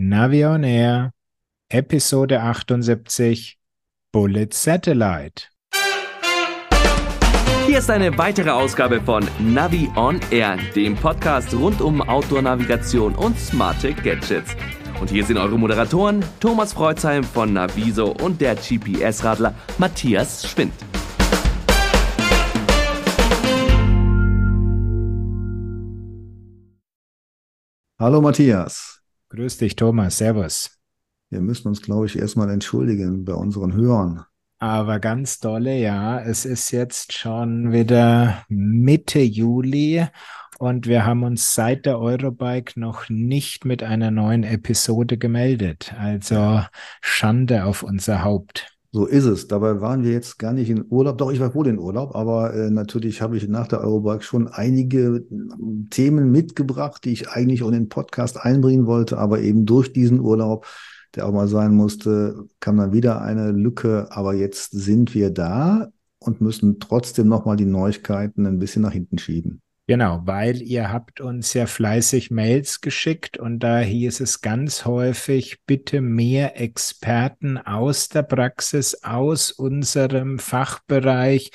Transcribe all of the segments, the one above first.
Navi on Air, Episode 78, Bullet Satellite. Hier ist eine weitere Ausgabe von Navi on Air, dem Podcast rund um Outdoor-Navigation und smarte Gadgets. Und hier sind eure Moderatoren Thomas Freuzheim von Naviso und der GPS-Radler Matthias Schwind. Hallo Matthias. Grüß dich, Thomas. Servus. Wir müssen uns, glaube ich, erstmal entschuldigen bei unseren Hörern. Aber ganz dolle, ja. Es ist jetzt schon wieder Mitte Juli und wir haben uns seit der Eurobike noch nicht mit einer neuen Episode gemeldet. Also Schande auf unser Haupt. So ist es. Dabei waren wir jetzt gar nicht in Urlaub. Doch, ich war wohl in Urlaub, aber äh, natürlich habe ich nach der Eurobike schon einige äh, Themen mitgebracht, die ich eigentlich auch in den Podcast einbringen wollte, aber eben durch diesen Urlaub, der auch mal sein musste, kam dann wieder eine Lücke. Aber jetzt sind wir da und müssen trotzdem nochmal die Neuigkeiten ein bisschen nach hinten schieben. Genau, weil ihr habt uns ja fleißig Mails geschickt und da hieß es ganz häufig, bitte mehr Experten aus der Praxis, aus unserem Fachbereich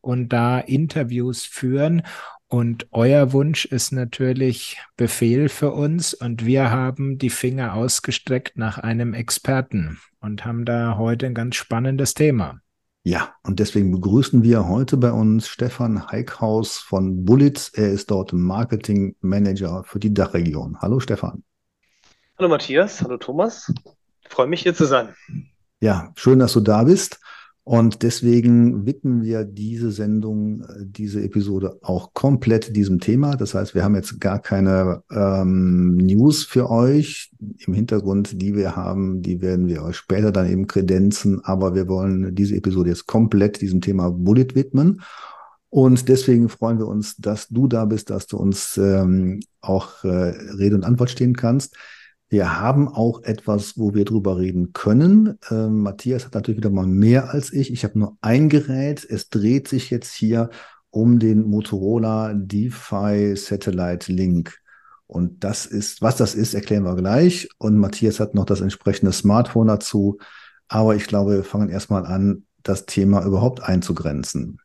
und da Interviews führen. Und euer Wunsch ist natürlich Befehl für uns und wir haben die Finger ausgestreckt nach einem Experten und haben da heute ein ganz spannendes Thema. Ja, und deswegen begrüßen wir heute bei uns Stefan Heikhaus von Bullitz. Er ist dort Marketing Manager für die Dachregion. Hallo Stefan. Hallo Matthias, hallo Thomas. Ich freue mich hier zu sein. Ja, schön, dass du da bist. Und deswegen widmen wir diese Sendung, äh, diese Episode auch komplett diesem Thema. Das heißt, wir haben jetzt gar keine ähm, News für euch im Hintergrund, die wir haben. Die werden wir euch später dann eben kredenzen. Aber wir wollen diese Episode jetzt komplett diesem Thema Bullet widmen. Und deswegen freuen wir uns, dass du da bist, dass du uns ähm, auch äh, Rede und Antwort stehen kannst. Wir haben auch etwas, wo wir drüber reden können. Ähm, Matthias hat natürlich wieder mal mehr als ich. Ich habe nur ein Gerät. Es dreht sich jetzt hier um den Motorola DeFi Satellite Link. Und das ist, was das ist, erklären wir gleich. Und Matthias hat noch das entsprechende Smartphone dazu. Aber ich glaube, wir fangen erstmal an, das Thema überhaupt einzugrenzen.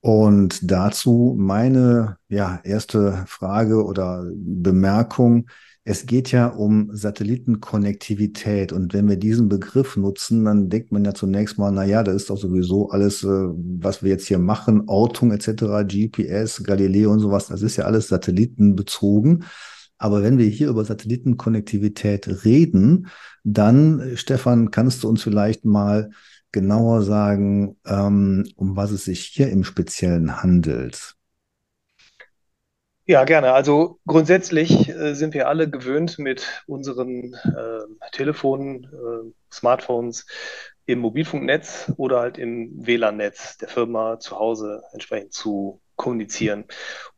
Und dazu meine ja, erste Frage oder Bemerkung. Es geht ja um Satellitenkonnektivität. Und wenn wir diesen Begriff nutzen, dann denkt man ja zunächst mal, na ja, das ist doch sowieso alles, äh, was wir jetzt hier machen, Ortung etc., GPS, Galileo und sowas, das ist ja alles satellitenbezogen. Aber wenn wir hier über Satellitenkonnektivität reden, dann, Stefan, kannst du uns vielleicht mal genauer sagen, ähm, um was es sich hier im Speziellen handelt. Ja, gerne. Also grundsätzlich äh, sind wir alle gewöhnt, mit unseren äh, Telefonen, äh, Smartphones im Mobilfunknetz oder halt im WLAN-Netz der Firma zu Hause entsprechend zu kommunizieren.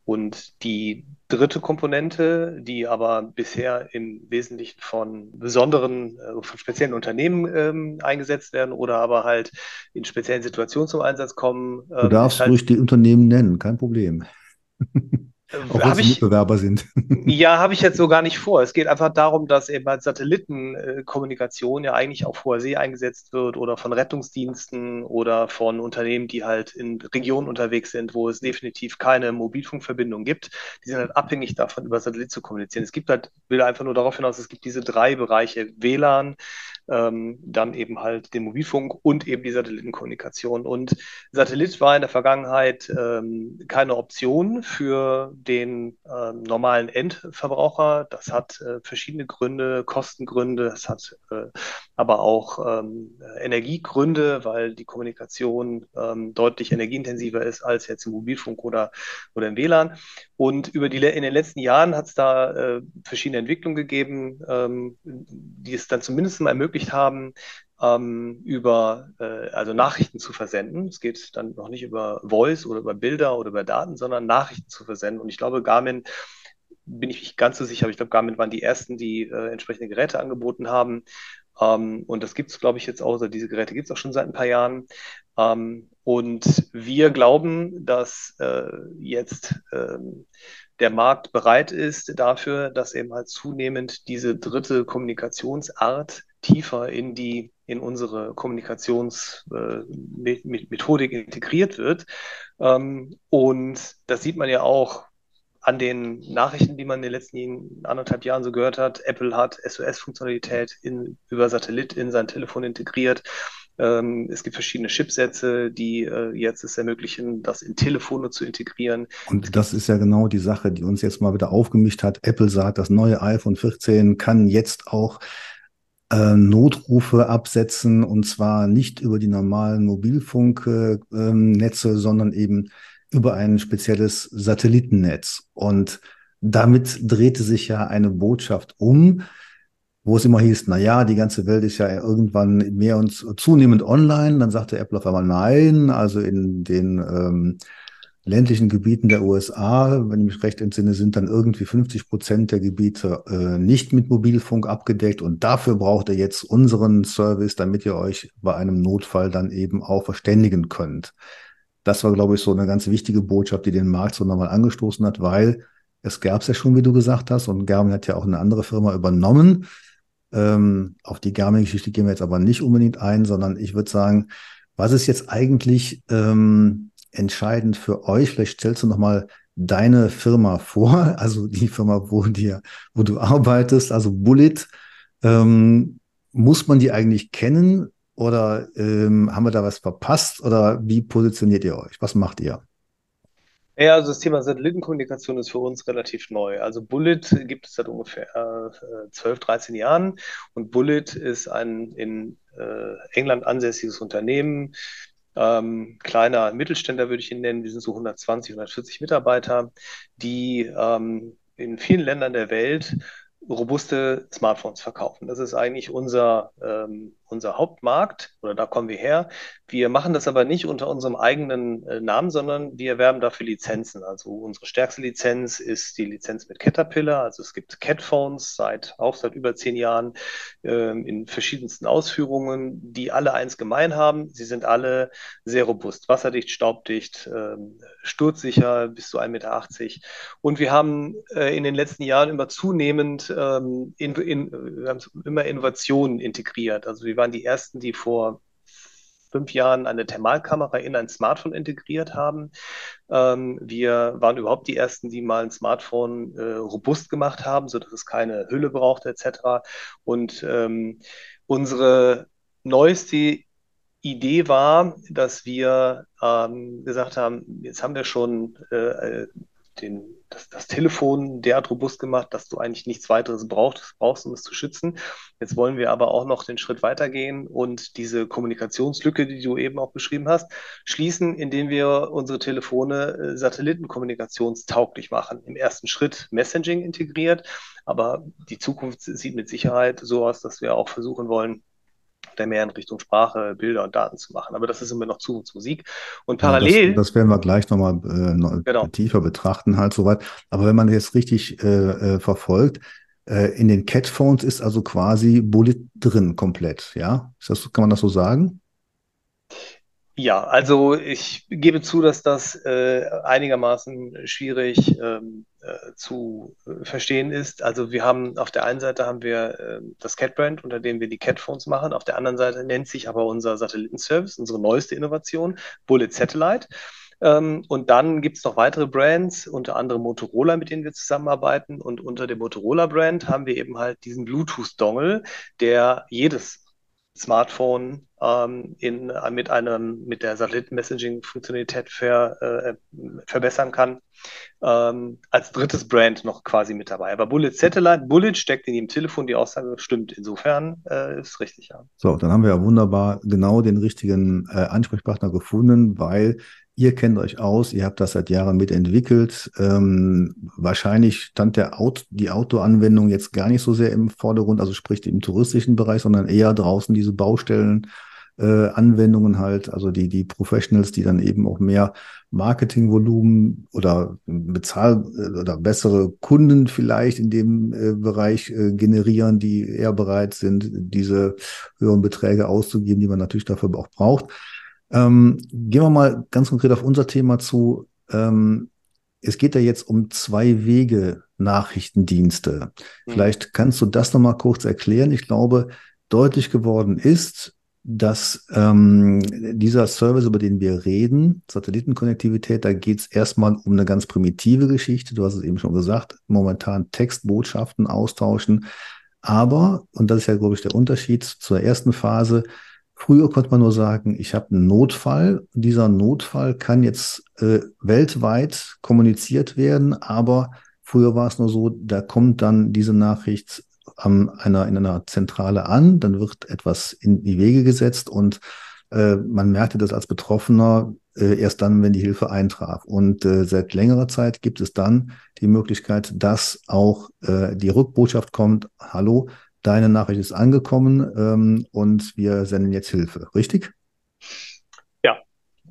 Und die dritte Komponente, die aber bisher im Wesentlichen von besonderen, äh, von speziellen Unternehmen ähm, eingesetzt werden oder aber halt in speziellen Situationen zum Einsatz kommen. Ähm, du darfst halt, ruhig die Unternehmen nennen, kein Problem. Auch wenn sie Mitbewerber sind. ja, habe ich jetzt so gar nicht vor. Es geht einfach darum, dass eben als Satellitenkommunikation ja eigentlich auf hoher See eingesetzt wird oder von Rettungsdiensten oder von Unternehmen, die halt in Regionen unterwegs sind, wo es definitiv keine Mobilfunkverbindung gibt. Die sind halt abhängig davon, über Satellit zu kommunizieren. Es gibt halt, will einfach nur darauf hinaus, es gibt diese drei Bereiche WLAN, ähm, dann eben halt den Mobilfunk und eben die Satellitenkommunikation. Und Satellit war in der Vergangenheit ähm, keine Option für den äh, normalen Endverbraucher. Das hat äh, verschiedene Gründe, Kostengründe, es hat äh, aber auch ähm, Energiegründe, weil die Kommunikation ähm, deutlich energieintensiver ist als jetzt im Mobilfunk oder, oder im WLAN. Und über die, in den letzten Jahren hat es da äh, verschiedene Entwicklungen gegeben, ähm, die es dann zumindest mal ermöglicht haben, ähm, über äh, also Nachrichten zu versenden. Es geht dann noch nicht über Voice oder über Bilder oder über Daten, sondern Nachrichten zu versenden. Und ich glaube, Garmin bin ich nicht ganz so sicher, aber ich glaube, Garmin waren die ersten, die äh, entsprechende Geräte angeboten haben. Ähm, und das gibt es, glaube ich, jetzt auch, also diese Geräte gibt es auch schon seit ein paar Jahren. Ähm, und wir glauben, dass äh, jetzt ähm, der Markt bereit ist dafür, dass eben halt zunehmend diese Kommunikationsart tiefer in die in unsere Kommunikationsmethodik äh, integriert wird. Ähm, und das sieht man ja auch an den Nachrichten, die man in den letzten anderthalb Jahren so gehört hat. Apple hat SOS-Funktionalität über Satellit in sein Telefon integriert. Ähm, es gibt verschiedene Chipsätze, die äh, jetzt es ermöglichen, das in Telefone zu integrieren. Und das ist ja genau die Sache, die uns jetzt mal wieder aufgemischt hat. Apple sagt, das neue iPhone 14 kann jetzt auch äh, Notrufe absetzen und zwar nicht über die normalen Mobilfunknetze, äh, sondern eben über ein spezielles Satellitennetz. Und damit drehte sich ja eine Botschaft um, wo es immer hieß, na ja, die ganze Welt ist ja irgendwann mehr und zunehmend online. Dann sagte Apple auf einmal nein, also in den ähm, ländlichen Gebieten der USA, wenn ich mich recht entsinne, sind dann irgendwie 50 Prozent der Gebiete äh, nicht mit Mobilfunk abgedeckt und dafür braucht ihr jetzt unseren Service, damit ihr euch bei einem Notfall dann eben auch verständigen könnt. Das war, glaube ich, so eine ganz wichtige Botschaft, die den Markt so nochmal angestoßen hat, weil es gab es ja schon, wie du gesagt hast, und Garmin hat ja auch eine andere Firma übernommen. Ähm, auf die Garmin-Geschichte gehen wir jetzt aber nicht unbedingt ein, sondern ich würde sagen, was ist jetzt eigentlich ähm, entscheidend für euch? Vielleicht stellst du nochmal deine Firma vor, also die Firma, wo, dir, wo du arbeitest, also Bullet. Ähm, muss man die eigentlich kennen oder ähm, haben wir da was verpasst oder wie positioniert ihr euch? Was macht ihr? Ja, also das Thema Satellitenkommunikation ist für uns relativ neu. Also Bullet gibt es seit ungefähr äh, 12, 13 Jahren und Bullet ist ein in äh, England ansässiges Unternehmen, ähm, kleiner Mittelständler würde ich ihn nennen. Wir sind so 120, 140 Mitarbeiter, die ähm, in vielen Ländern der Welt robuste Smartphones verkaufen. Das ist eigentlich unser, ähm, unser Hauptmarkt oder da kommen wir her. Wir machen das aber nicht unter unserem eigenen äh, Namen, sondern wir erwerben dafür Lizenzen. Also unsere stärkste Lizenz ist die Lizenz mit Caterpillar. Also es gibt Catphones seit auch seit über zehn Jahren ähm, in verschiedensten Ausführungen, die alle eins gemein haben. Sie sind alle sehr robust, wasserdicht, staubdicht, ähm, sturzsicher bis zu 1,80 Meter. Und wir haben äh, in den letzten Jahren immer zunehmend ähm, in, in, haben immer Innovationen integriert. Also wir waren die ersten, die vor fünf Jahren eine Thermalkamera in ein Smartphone integriert haben. Ähm, wir waren überhaupt die ersten, die mal ein Smartphone äh, robust gemacht haben, sodass es keine Hülle braucht etc. Und ähm, unsere neueste Idee war, dass wir ähm, gesagt haben, jetzt haben wir schon äh, den, das, das Telefon derart robust gemacht, dass du eigentlich nichts weiteres brauchst, brauchst, um es zu schützen. Jetzt wollen wir aber auch noch den Schritt weitergehen und diese Kommunikationslücke, die du eben auch beschrieben hast, schließen, indem wir unsere Telefone äh, satellitenkommunikationstauglich machen. Im ersten Schritt Messaging integriert, aber die Zukunft sieht mit Sicherheit so aus, dass wir auch versuchen wollen, der mehr in Richtung Sprache, Bilder und Daten zu machen. Aber das ist immer noch Zukunftsmusik. Und parallel. Ja, das, das, werden wir gleich nochmal äh, genau. tiefer betrachten, halt soweit. Aber wenn man jetzt richtig äh, äh, verfolgt, äh, in den Catphones ist also quasi Bullet drin komplett, ja? Das, kann man das so sagen? Ja, also ich gebe zu, dass das äh, einigermaßen schwierig ähm, äh, zu äh, verstehen ist. Also wir haben auf der einen Seite haben wir äh, das Cat-Brand, unter dem wir die Cat-Phones machen. Auf der anderen Seite nennt sich aber unser Satellitenservice, unsere neueste Innovation, Bullet Satellite. Ähm, und dann gibt es noch weitere Brands, unter anderem Motorola, mit denen wir zusammenarbeiten. Und unter dem Motorola-Brand haben wir eben halt diesen Bluetooth-Dongle, der jedes Smartphone ähm, in, äh, mit, einem, mit der Satelliten-Messaging-Funktionalität ver, äh, verbessern kann. Ähm, als drittes Brand noch quasi mit dabei. Aber Bullet Satellite, Bullet steckt in jedem Telefon, die Aussage stimmt. Insofern äh, ist richtig, ja. So, dann haben wir ja wunderbar genau den richtigen äh, Ansprechpartner gefunden, weil Ihr kennt euch aus, ihr habt das seit Jahren mitentwickelt. Ähm, wahrscheinlich stand der Out, die Autoanwendung jetzt gar nicht so sehr im Vordergrund, also sprich im touristischen Bereich, sondern eher draußen diese Baustellen, äh, Anwendungen halt, also die, die Professionals, die dann eben auch mehr Marketingvolumen oder Bezahl- äh, oder bessere Kunden vielleicht in dem äh, Bereich äh, generieren, die eher bereit sind, diese höheren Beträge auszugeben, die man natürlich dafür auch braucht. Ähm, gehen wir mal ganz konkret auf unser Thema zu. Ähm, es geht ja jetzt um zwei Wege Nachrichtendienste. Mhm. Vielleicht kannst du das nochmal kurz erklären. Ich glaube, deutlich geworden ist, dass ähm, dieser Service, über den wir reden, Satellitenkonnektivität, da geht es erstmal um eine ganz primitive Geschichte. Du hast es eben schon gesagt, momentan Textbotschaften austauschen. Aber, und das ist ja, glaube ich, der Unterschied zur ersten Phase, früher konnte man nur sagen, ich habe einen Notfall. Dieser Notfall kann jetzt äh, weltweit kommuniziert werden, aber früher war es nur so, da kommt dann diese Nachricht an einer, in einer Zentrale an, dann wird etwas in die Wege gesetzt und äh, man merkte das als Betroffener äh, erst dann, wenn die Hilfe eintraf. Und äh, seit längerer Zeit gibt es dann die Möglichkeit, dass auch äh, die Rückbotschaft kommt, hallo, deine Nachricht ist angekommen ähm, und wir senden jetzt Hilfe, richtig? Ja,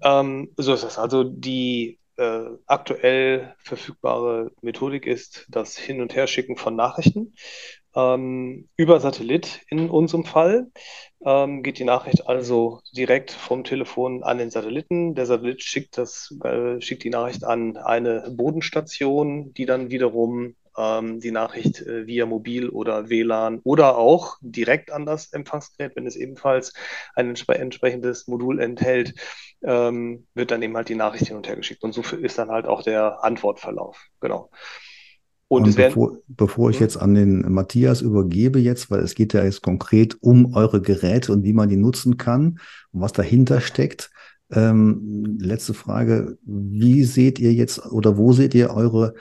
ähm, so ist es. Also die äh, aktuell verfügbare Methodik ist das Hin- und Herschicken von Nachrichten ähm, über Satellit in unserem Fall. Ähm, geht die Nachricht also direkt vom Telefon an den Satelliten. Der Satellit schickt, das, äh, schickt die Nachricht an eine Bodenstation, die dann wiederum ähm, die Nachricht äh, via Mobil oder WLAN oder auch direkt an das Empfangsgerät, wenn es ebenfalls ein entspre entsprechendes Modul enthält, ähm, wird dann eben halt die Nachricht hin und her geschickt. Und so ist dann halt auch der Antwortverlauf. Genau. Und, und bevor, bevor ich hm? jetzt an den Matthias übergebe jetzt, weil es geht ja jetzt konkret um eure Geräte und wie man die nutzen kann und was dahinter steckt. Ähm, letzte Frage. Wie seht ihr jetzt oder wo seht ihr eure,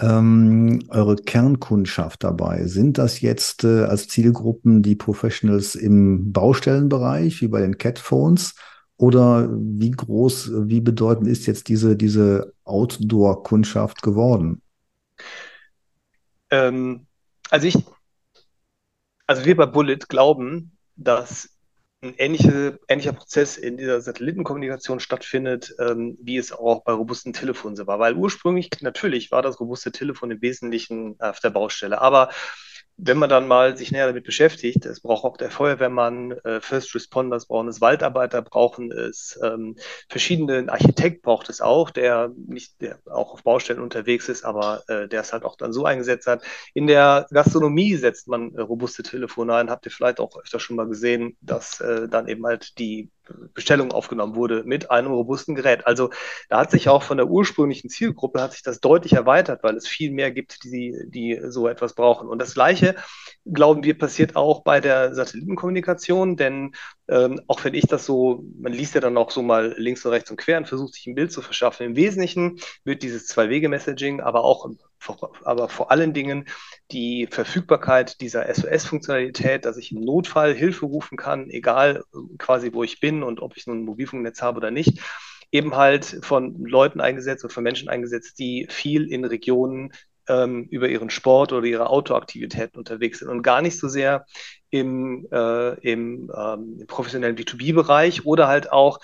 ähm, eure Kernkundschaft dabei? Sind das jetzt äh, als Zielgruppen die Professionals im Baustellenbereich, wie bei den Catphones? Oder wie groß, wie bedeutend ist jetzt diese, diese Outdoor-Kundschaft geworden? Ähm, also ich, also wir bei Bullet glauben, dass ein ähnliche, ähnlicher Prozess in dieser Satellitenkommunikation stattfindet, ähm, wie es auch bei robusten Telefonen so war. Weil ursprünglich, natürlich war das robuste Telefon im Wesentlichen auf der Baustelle, aber wenn man dann mal sich näher damit beschäftigt, es braucht auch der Feuerwehrmann, äh, First Responders brauchen es, Waldarbeiter brauchen es, ähm, verschiedene, Architekt braucht es auch, der nicht, der auch auf Baustellen unterwegs ist, aber äh, der es halt auch dann so eingesetzt hat. In der Gastronomie setzt man äh, robuste Telefone ein, habt ihr vielleicht auch öfter schon mal gesehen, dass äh, dann eben halt die Bestellung aufgenommen wurde mit einem robusten Gerät. Also da hat sich auch von der ursprünglichen Zielgruppe hat sich das deutlich erweitert, weil es viel mehr gibt, die, die so etwas brauchen. Und das Gleiche, glauben wir, passiert auch bei der Satellitenkommunikation, denn ähm, auch wenn ich das so, man liest ja dann auch so mal links und rechts und quer und versucht sich ein Bild zu verschaffen. Im Wesentlichen wird dieses Zwei-Wege-Messaging, aber auch aber vor allen Dingen die Verfügbarkeit dieser SOS-Funktionalität, dass ich im Notfall Hilfe rufen kann, egal quasi wo ich bin und ob ich nun ein Mobilfunknetz habe oder nicht, eben halt von Leuten eingesetzt und von Menschen eingesetzt, die viel in Regionen ähm, über ihren Sport oder ihre Autoaktivitäten unterwegs sind und gar nicht so sehr im, äh, im, ähm, im professionellen B2B-Bereich oder halt auch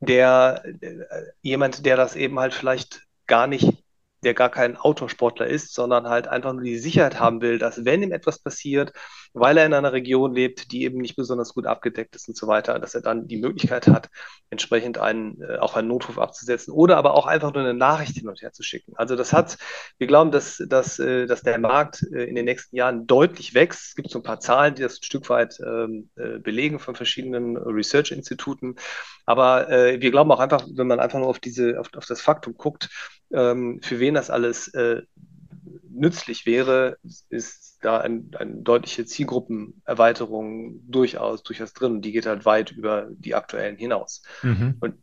der äh, jemand, der das eben halt vielleicht gar nicht der gar kein Autosportler ist, sondern halt einfach nur die Sicherheit haben will, dass wenn ihm etwas passiert, weil er in einer Region lebt, die eben nicht besonders gut abgedeckt ist und so weiter, dass er dann die Möglichkeit hat, entsprechend einen, äh, auch einen Notruf abzusetzen oder aber auch einfach nur eine Nachricht hin und her zu schicken. Also das hat, wir glauben, dass, dass, äh, dass der Markt äh, in den nächsten Jahren deutlich wächst. Es gibt so ein paar Zahlen, die das ein Stück weit ähm, äh, belegen von verschiedenen Research-Instituten. Aber äh, wir glauben auch einfach, wenn man einfach nur auf diese, auf, auf das Faktum guckt, ähm, für wen das alles äh, nützlich wäre, ist da eine ein deutliche Zielgruppenerweiterung durchaus, durchaus drin. Die geht halt weit über die aktuellen hinaus. Mhm. Und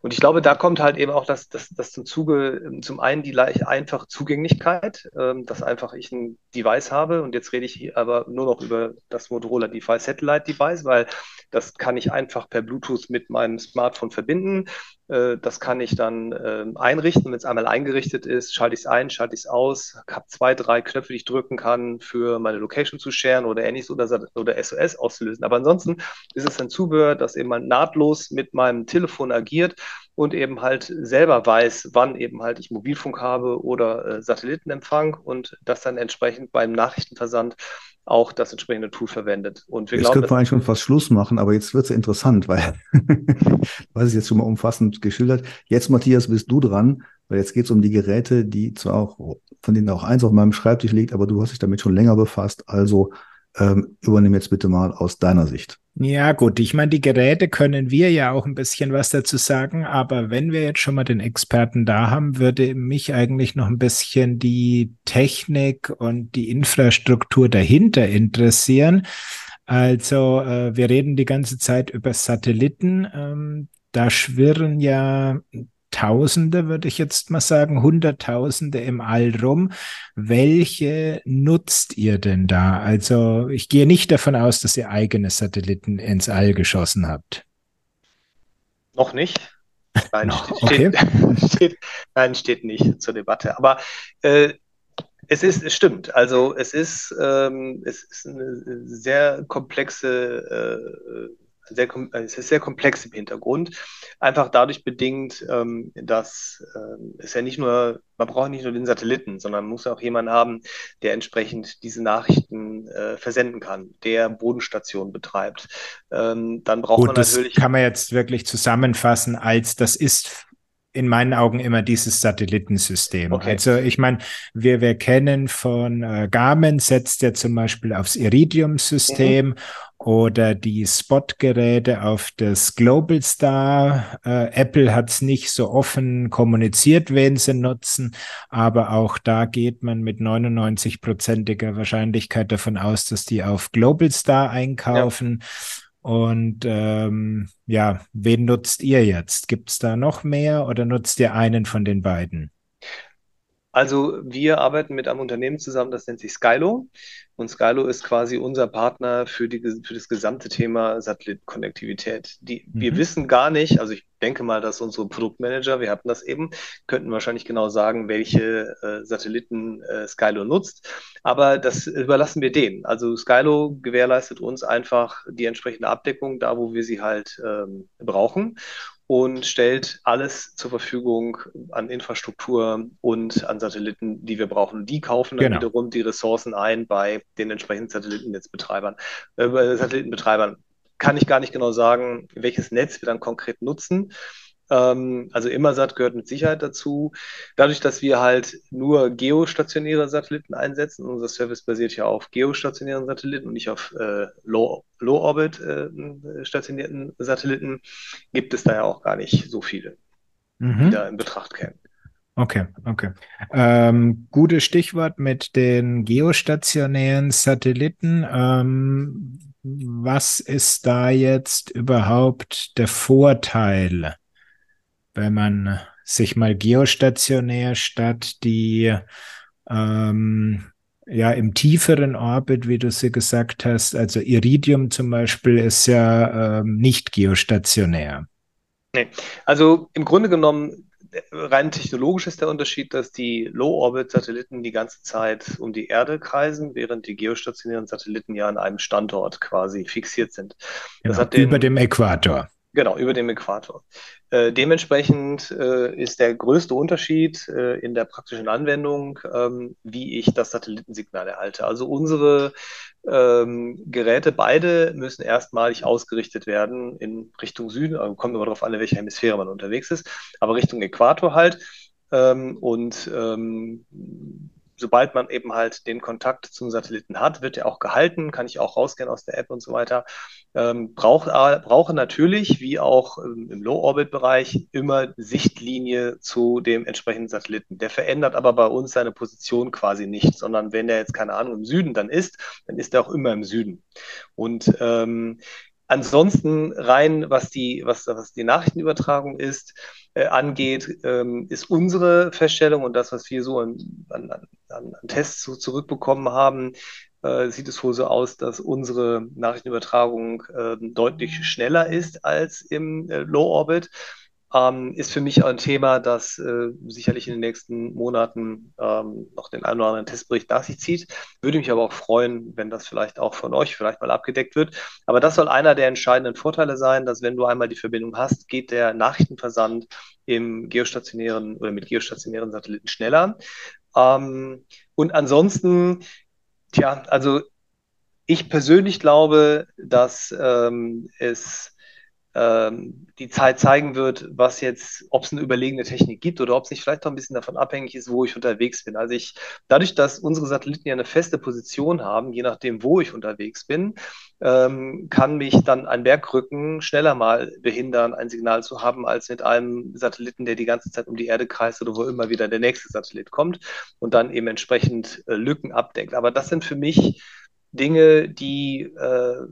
und ich glaube, da kommt halt eben auch das, das, das zum Zuge, zum einen die einfache Zugänglichkeit, ähm, dass einfach ich ein Device habe und jetzt rede ich aber nur noch über das Motorola Device Satellite Device, weil das kann ich einfach per Bluetooth mit meinem Smartphone verbinden. Äh, das kann ich dann äh, einrichten. Wenn es einmal eingerichtet ist, schalte ich es ein, schalte ich es aus, habe zwei, drei Knöpfe, die ich drücken kann, für meine Location zu sharen oder ähnliches oder, oder SOS auszulösen. Aber ansonsten ist es ein Zubehör, das eben mal nahtlos mit meinem Telefon agiert und eben halt selber weiß, wann eben halt ich Mobilfunk habe oder äh, Satellitenempfang und das dann entsprechend beim Nachrichtenversand auch das entsprechende Tool verwendet. Und wir jetzt glauben, können wir eigentlich schon fast Schluss machen, aber jetzt wird es interessant, weil, was ist jetzt schon mal umfassend geschildert. Jetzt, Matthias, bist du dran. Weil jetzt geht es um die Geräte, die zwar auch, von denen auch eins auf meinem Schreibtisch liegt, aber du hast dich damit schon länger befasst. Also ähm, übernimm jetzt bitte mal aus deiner Sicht. Ja, gut. Ich meine, die Geräte können wir ja auch ein bisschen was dazu sagen, aber wenn wir jetzt schon mal den Experten da haben, würde mich eigentlich noch ein bisschen die Technik und die Infrastruktur dahinter interessieren. Also, äh, wir reden die ganze Zeit über Satelliten. Ähm, da schwirren ja Tausende, würde ich jetzt mal sagen, Hunderttausende im All rum. Welche nutzt ihr denn da? Also ich gehe nicht davon aus, dass ihr eigene Satelliten ins All geschossen habt. Noch nicht. Nein, no, steht, okay. steht, nein, steht nicht zur Debatte. Aber äh, es ist, es stimmt. Also es ist, ähm, es ist eine sehr komplexe äh, sehr, es ist sehr komplex im Hintergrund. Einfach dadurch bedingt, ähm, dass ähm, es ja nicht nur, man braucht nicht nur den Satelliten, sondern man muss auch jemanden haben, der entsprechend diese Nachrichten äh, versenden kann, der Bodenstationen betreibt. Ähm, dann braucht Gut, man natürlich. Das kann man jetzt wirklich zusammenfassen als das ist in meinen Augen immer dieses Satellitensystem. Okay. Also ich meine, wir, wir kennen von äh, Garmin setzt ja zum Beispiel aufs Iridium-System mhm oder die Spot-Geräte auf das Global Star. Äh, Apple hat es nicht so offen kommuniziert, wen sie nutzen, aber auch da geht man mit 99-prozentiger Wahrscheinlichkeit davon aus, dass die auf Global Star einkaufen. Ja. Und ähm, ja, wen nutzt ihr jetzt? Gibt es da noch mehr oder nutzt ihr einen von den beiden? Also wir arbeiten mit einem Unternehmen zusammen, das nennt sich Skylo. Und Skylo ist quasi unser Partner für, die, für das gesamte Thema Satellitenkonnektivität. Die, mhm. Wir wissen gar nicht, also ich denke mal, dass unsere Produktmanager, wir hatten das eben, könnten wahrscheinlich genau sagen, welche äh, Satelliten äh, Skylo nutzt. Aber das überlassen wir denen. Also Skylo gewährleistet uns einfach die entsprechende Abdeckung da, wo wir sie halt ähm, brauchen und stellt alles zur Verfügung an Infrastruktur und an Satelliten, die wir brauchen. Die kaufen dann genau. wiederum die Ressourcen ein bei den entsprechenden Satellitennetzbetreibern, äh, Satellitenbetreibern. Kann ich gar nicht genau sagen, welches Netz wir dann konkret nutzen. Ähm, also Immersat gehört mit Sicherheit dazu. Dadurch, dass wir halt nur geostationäre Satelliten einsetzen, unser Service basiert ja auf geostationären Satelliten und nicht auf äh, Low-Orbit äh, stationierten Satelliten, gibt es da ja auch gar nicht so viele, mhm. die da in Betracht kämen. Okay, okay. Ähm, gutes Stichwort mit den geostationären Satelliten. Ähm, was ist da jetzt überhaupt der Vorteil wenn man sich mal geostationär statt die ähm, ja im tieferen Orbit, wie du sie gesagt hast, also Iridium zum Beispiel ist ja ähm, nicht geostationär. Nee, also im Grunde genommen rein technologisch ist der Unterschied, dass die Low-Orbit-Satelliten die ganze Zeit um die Erde kreisen, während die geostationären Satelliten ja an einem Standort quasi fixiert sind. Genau, den, über dem Äquator. Genau, über dem Äquator. Äh, dementsprechend äh, ist der größte Unterschied äh, in der praktischen Anwendung, ähm, wie ich das Satellitensignal erhalte. Also unsere ähm, Geräte beide müssen erstmalig ausgerichtet werden in Richtung Süden. Also kommt immer darauf an, in welcher Hemisphäre man unterwegs ist, aber Richtung Äquator halt. Ähm, und ähm, sobald man eben halt den Kontakt zum Satelliten hat, wird er auch gehalten, kann ich auch rausgehen aus der App und so weiter. Ähm, braucht, äh, brauche natürlich, wie auch im Low-Orbit-Bereich, immer Sichtlinie zu dem entsprechenden Satelliten. Der verändert aber bei uns seine Position quasi nicht, sondern wenn er jetzt, keine Ahnung, im Süden dann ist, dann ist er auch immer im Süden. Und ähm, Ansonsten rein, was die, was, was die Nachrichtenübertragung ist, äh, angeht, ähm, ist unsere Feststellung und das, was wir so an, an, an, an Tests so zurückbekommen haben, äh, sieht es wohl so aus, dass unsere Nachrichtenübertragung äh, deutlich schneller ist als im äh, Low Orbit ähm, ist für mich ein Thema, das äh, sicherlich in den nächsten Monaten ähm, noch den einen oder anderen Testbericht nach sich zieht. Würde mich aber auch freuen, wenn das vielleicht auch von euch vielleicht mal abgedeckt wird. Aber das soll einer der entscheidenden Vorteile sein, dass wenn du einmal die Verbindung hast, geht der Nachrichtenversand im geostationären oder mit geostationären Satelliten schneller. Ähm, und ansonsten, tja, also ich persönlich glaube, dass ähm, es die Zeit zeigen wird, was jetzt, ob es eine überlegene Technik gibt oder ob es nicht vielleicht auch ein bisschen davon abhängig ist, wo ich unterwegs bin. Also ich, dadurch, dass unsere Satelliten ja eine feste Position haben, je nachdem, wo ich unterwegs bin, ähm, kann mich dann ein Bergrücken schneller mal behindern, ein Signal zu haben, als mit einem Satelliten, der die ganze Zeit um die Erde kreist oder wo immer wieder der nächste Satellit kommt und dann eben entsprechend äh, Lücken abdeckt. Aber das sind für mich Dinge, die äh,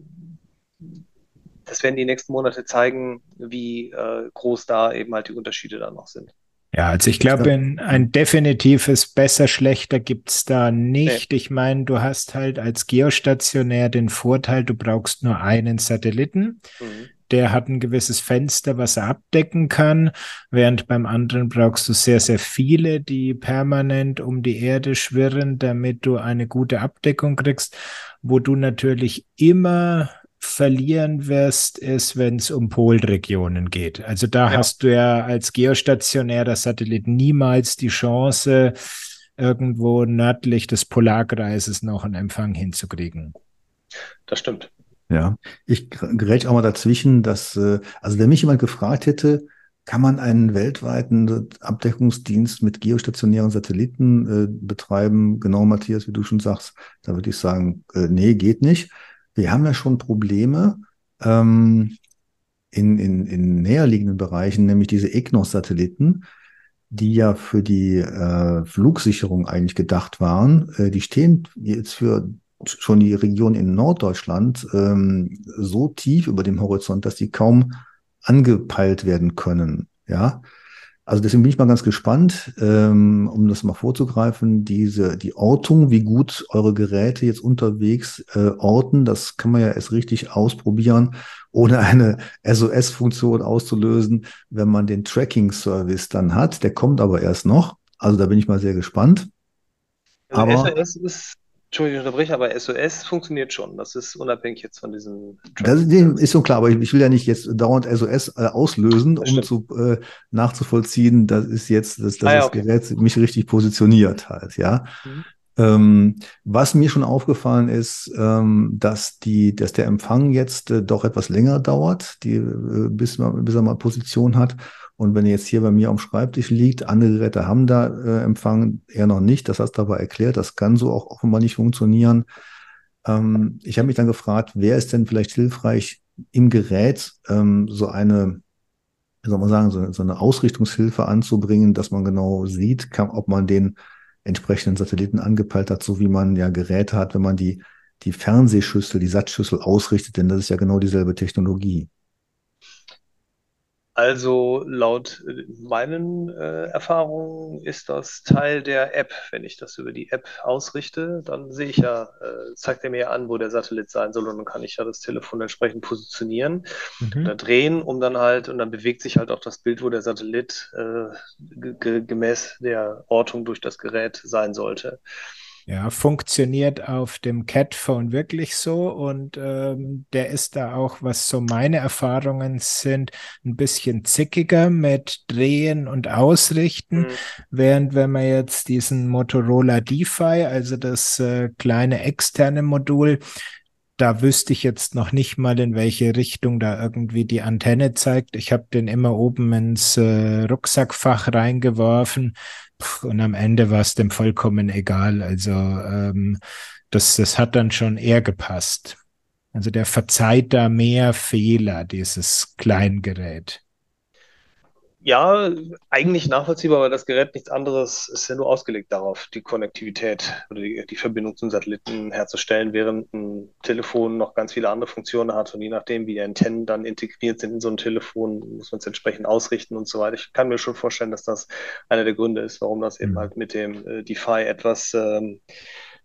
das werden die nächsten Monate zeigen, wie äh, groß da eben halt die Unterschiede dann noch sind. Ja, also ich glaube, ein definitives besser, schlechter gibt's da nicht. Nee. Ich meine, du hast halt als Geostationär den Vorteil, du brauchst nur einen Satelliten. Mhm. Der hat ein gewisses Fenster, was er abdecken kann, während beim anderen brauchst du sehr, sehr viele, die permanent um die Erde schwirren, damit du eine gute Abdeckung kriegst, wo du natürlich immer verlieren wirst, ist, wenn es um Polregionen geht. Also da ja. hast du ja als geostationärer Satellit niemals die Chance, irgendwo nördlich des Polarkreises noch einen Empfang hinzukriegen. Das stimmt. Ja, ich gerät auch mal dazwischen, dass, äh, also wenn mich jemand gefragt hätte, kann man einen weltweiten Abdeckungsdienst mit geostationären Satelliten äh, betreiben? Genau, Matthias, wie du schon sagst, da würde ich sagen, äh, nee, geht nicht wir haben ja schon Probleme ähm, in, in, in näherliegenden Bereichen, nämlich diese EGNOS-Satelliten, die ja für die äh, Flugsicherung eigentlich gedacht waren. Äh, die stehen jetzt für schon die Region in Norddeutschland ähm, so tief über dem Horizont, dass die kaum angepeilt werden können. Ja, also deswegen bin ich mal ganz gespannt, ähm, um das mal vorzugreifen, diese, die Ortung, wie gut eure Geräte jetzt unterwegs äh, orten, das kann man ja erst richtig ausprobieren, ohne eine SOS-Funktion auszulösen, wenn man den Tracking-Service dann hat. Der kommt aber erst noch. Also da bin ich mal sehr gespannt. Also aber SOS ist Entschuldigung, ich unterbreche, aber SOS funktioniert schon. Das ist unabhängig jetzt von diesem. Das ist schon klar, aber ich, ich, will ja nicht jetzt dauernd SOS äh, auslösen, um zu, äh, nachzuvollziehen, das ist jetzt, dass, dass ah, ja, das okay. Gerät mich richtig positioniert halt, ja. Mhm. Ähm, was mir schon aufgefallen ist, ähm, dass die, dass der Empfang jetzt äh, doch etwas länger dauert, die, äh, bis, man, bis er mal Position hat. Und wenn er jetzt hier bei mir am Schreibtisch liegt, andere Geräte haben da äh, Empfang, er noch nicht. Das hast du aber erklärt, das kann so auch offenbar nicht funktionieren. Ähm, ich habe mich dann gefragt, wer ist denn vielleicht hilfreich im Gerät ähm, so eine, wie soll man sagen, so, so, eine Ausrichtungshilfe anzubringen, dass man genau sieht, kann, ob man den entsprechenden Satelliten angepeilt hat, so wie man ja Geräte hat, wenn man die, die Fernsehschüssel, die Satzschüssel ausrichtet, denn das ist ja genau dieselbe Technologie. Also laut äh, meinen äh, Erfahrungen ist das Teil der App. Wenn ich das über die App ausrichte, dann sehe ich ja, äh, zeigt er mir an, wo der Satellit sein soll und dann kann ich ja das Telefon entsprechend positionieren mhm. oder drehen, um dann halt, und dann bewegt sich halt auch das Bild, wo der Satellit äh, gemäß der Ortung durch das Gerät sein sollte. Ja, funktioniert auf dem Catphone wirklich so und ähm, der ist da auch, was so meine Erfahrungen sind, ein bisschen zickiger mit Drehen und Ausrichten, mhm. während wenn man jetzt diesen Motorola DeFi, also das äh, kleine externe Modul, da wüsste ich jetzt noch nicht mal, in welche Richtung da irgendwie die Antenne zeigt. Ich habe den immer oben ins äh, Rucksackfach reingeworfen und am Ende war es dem vollkommen egal. Also ähm, das, das hat dann schon eher gepasst. Also der verzeiht da mehr Fehler, dieses Kleingerät. Ja, eigentlich nachvollziehbar, weil das Gerät nichts anderes ist ja nur ausgelegt darauf, die Konnektivität oder die, die, Verbindung zum Satelliten herzustellen, während ein Telefon noch ganz viele andere Funktionen hat. Und je nachdem, wie die Antennen dann integriert sind in so ein Telefon, muss man es entsprechend ausrichten und so weiter. Ich kann mir schon vorstellen, dass das einer der Gründe ist, warum das eben mhm. halt mit dem äh, DeFi etwas, ähm,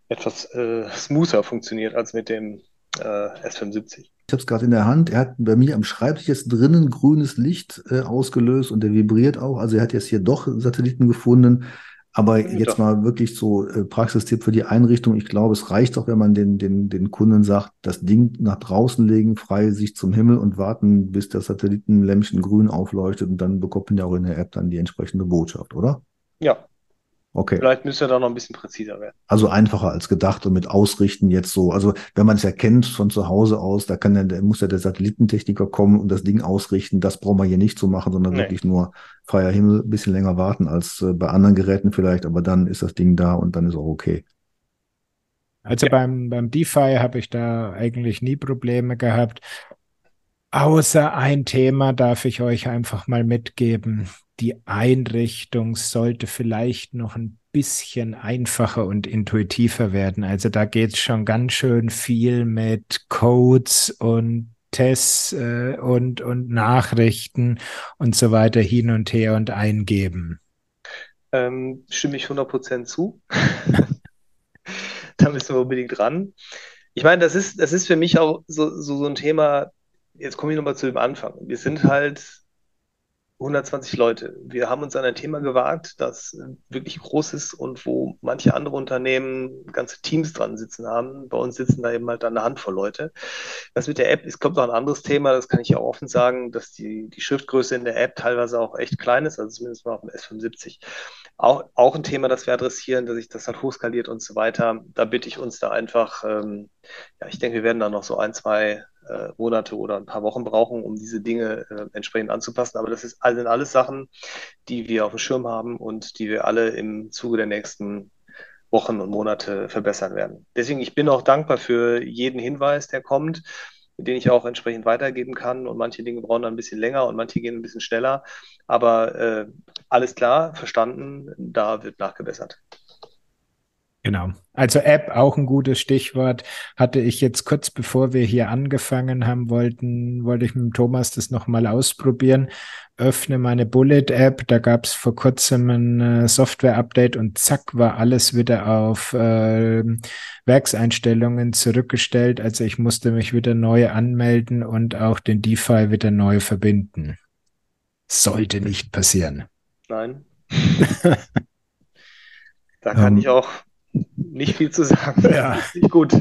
etwas äh, smoother funktioniert als mit dem äh, S75 ich habe es gerade in der Hand, er hat bei mir am Schreibtisch jetzt drinnen grünes Licht äh, ausgelöst und der vibriert auch. Also er hat jetzt hier doch Satelliten gefunden. Aber ja, jetzt doch. mal wirklich so äh, Praxistipp für die Einrichtung. Ich glaube, es reicht auch, wenn man den, den, den Kunden sagt, das Ding nach draußen legen, frei sich zum Himmel und warten, bis das Satellitenlämpchen grün aufleuchtet und dann bekommt man ja auch in der App dann die entsprechende Botschaft, oder? Ja, Okay. Vielleicht müsste er da noch ein bisschen präziser werden. Also einfacher als gedacht und mit Ausrichten jetzt so. Also wenn man es ja kennt von zu Hause aus, da kann der, muss ja der Satellitentechniker kommen und das Ding ausrichten. Das brauchen wir hier nicht zu machen, sondern nee. wirklich nur freier Himmel, ein bisschen länger warten als äh, bei anderen Geräten vielleicht, aber dann ist das Ding da und dann ist auch okay. Also ja. beim, beim DeFi habe ich da eigentlich nie Probleme gehabt. Außer ein Thema darf ich euch einfach mal mitgeben die Einrichtung sollte vielleicht noch ein bisschen einfacher und intuitiver werden. Also da geht es schon ganz schön viel mit Codes und Tests äh, und, und Nachrichten und so weiter hin und her und eingeben. Ähm, stimme ich 100% zu. da müssen wir unbedingt dran. Ich meine, das ist, das ist für mich auch so, so, so ein Thema. Jetzt komme ich nochmal zu dem Anfang. Wir sind halt 120 Leute. Wir haben uns an ein Thema gewagt, das wirklich groß ist und wo manche andere Unternehmen ganze Teams dran sitzen haben. Bei uns sitzen da eben halt eine Handvoll Leute. Das mit der App ist, kommt noch ein anderes Thema, das kann ich ja auch offen sagen, dass die, die Schriftgröße in der App teilweise auch echt klein ist, also zumindest mal auf dem S75. Auch, auch ein Thema, das wir adressieren, dass sich das halt hochskaliert und so weiter. Da bitte ich uns da einfach, ähm, ja, ich denke, wir werden da noch so ein, zwei äh, Monate oder ein paar Wochen brauchen, um diese Dinge äh, entsprechend anzupassen. Aber das ist, sind alles Sachen, die wir auf dem Schirm haben und die wir alle im Zuge der nächsten Wochen und Monate verbessern werden. Deswegen, ich bin auch dankbar für jeden Hinweis, der kommt, den ich auch entsprechend weitergeben kann. Und manche Dinge brauchen dann ein bisschen länger und manche gehen ein bisschen schneller. Aber äh, alles klar, verstanden, da wird nachgebessert. Genau. Also App auch ein gutes Stichwort. Hatte ich jetzt kurz bevor wir hier angefangen haben, wollten, wollte ich mit Thomas das nochmal ausprobieren. Öffne meine Bullet-App. Da gab es vor kurzem ein äh, Software-Update und zack war alles wieder auf äh, Werkseinstellungen zurückgestellt. Also ich musste mich wieder neu anmelden und auch den DeFi wieder neu verbinden. Sollte nicht passieren. Nein. da kann um, ich auch nicht viel zu sagen. Ja. Nicht gut.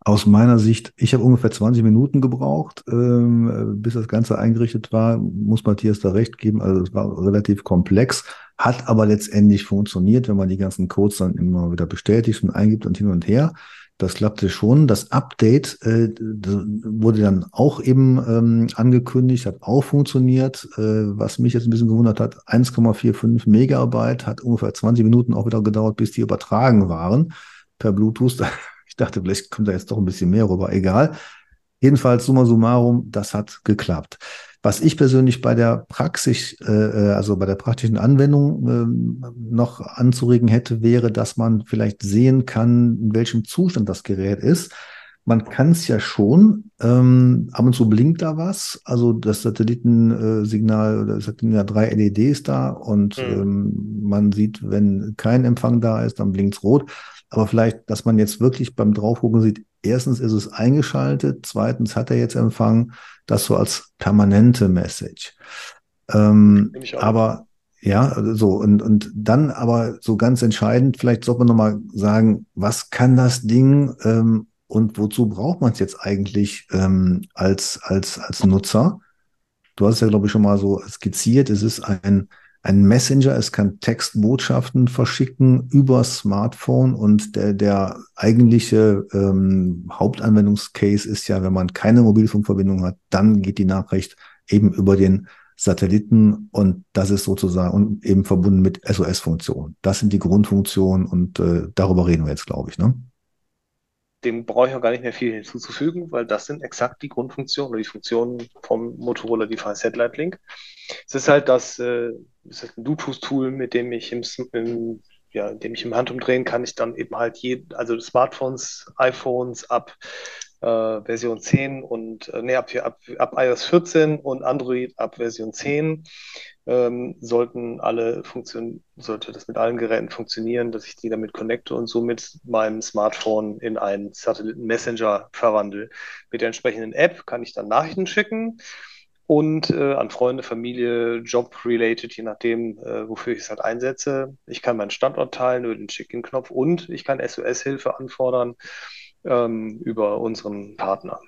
Aus meiner Sicht, ich habe ungefähr 20 Minuten gebraucht, ähm, bis das Ganze eingerichtet war. Muss Matthias da recht geben. Also es war relativ komplex, hat aber letztendlich funktioniert, wenn man die ganzen Codes dann immer wieder bestätigt und eingibt und hin und her. Das klappte schon. Das Update äh, wurde dann auch eben ähm, angekündigt, hat auch funktioniert. Äh, was mich jetzt ein bisschen gewundert hat, 1,45 Megabyte hat ungefähr 20 Minuten auch wieder gedauert, bis die übertragen waren per Bluetooth. Ich dachte, vielleicht kommt da jetzt doch ein bisschen mehr rüber. Egal. Jedenfalls, summa summarum, das hat geklappt. Was ich persönlich bei der Praxis, äh, äh, also bei der praktischen Anwendung äh, noch anzuregen hätte, wäre, dass man vielleicht sehen kann, in welchem Zustand das Gerät ist. Man kann es ja schon, ähm, ab und zu blinkt da was. Also das Satellitensignal, es hat ja drei LEDs da und mhm. ähm, man sieht, wenn kein Empfang da ist, dann blinkt es rot. Aber vielleicht, dass man jetzt wirklich beim Draufgucken sieht, erstens ist es eingeschaltet, zweitens hat er jetzt Empfang, das so als permanente Message. Ähm, aber ja, so und, und dann aber so ganz entscheidend, vielleicht sollte man nochmal sagen, was kann das Ding ähm, und wozu braucht man es jetzt eigentlich ähm, als, als, als Nutzer? Du hast es ja, glaube ich, schon mal so skizziert. Es ist ein ein Messenger, es kann Textbotschaften verschicken über Smartphone und der, der eigentliche ähm, Hauptanwendungscase ist ja, wenn man keine Mobilfunkverbindung hat, dann geht die Nachricht eben über den Satelliten und das ist sozusagen eben verbunden mit SOS-Funktionen. Das sind die Grundfunktionen und äh, darüber reden wir jetzt, glaube ich. Ne? Dem brauche ich auch gar nicht mehr viel hinzuzufügen, weil das sind exakt die Grundfunktionen oder die Funktionen vom Motorola Device Satellite Link. Es ist halt das, äh, ist halt ein Bluetooth-Tool, mit dem ich im, im ja, indem ich im Handumdrehen kann ich dann eben halt je, also Smartphones, iPhones ab äh, Version 10 und äh, nee, ab, ab, ab iOS 14 und Android ab Version 10 ähm, sollten alle Funktionen, sollte das mit allen Geräten funktionieren, dass ich die damit connecte und somit meinem Smartphone in einen Satelliten-Messenger verwandle. Mit der entsprechenden App kann ich dann Nachrichten schicken und äh, an Freunde, Familie, Job-related, je nachdem, äh, wofür ich es halt einsetze. Ich kann meinen Standort teilen über den Check-in-Knopf und ich kann SOS-Hilfe anfordern ähm, über unseren Partner.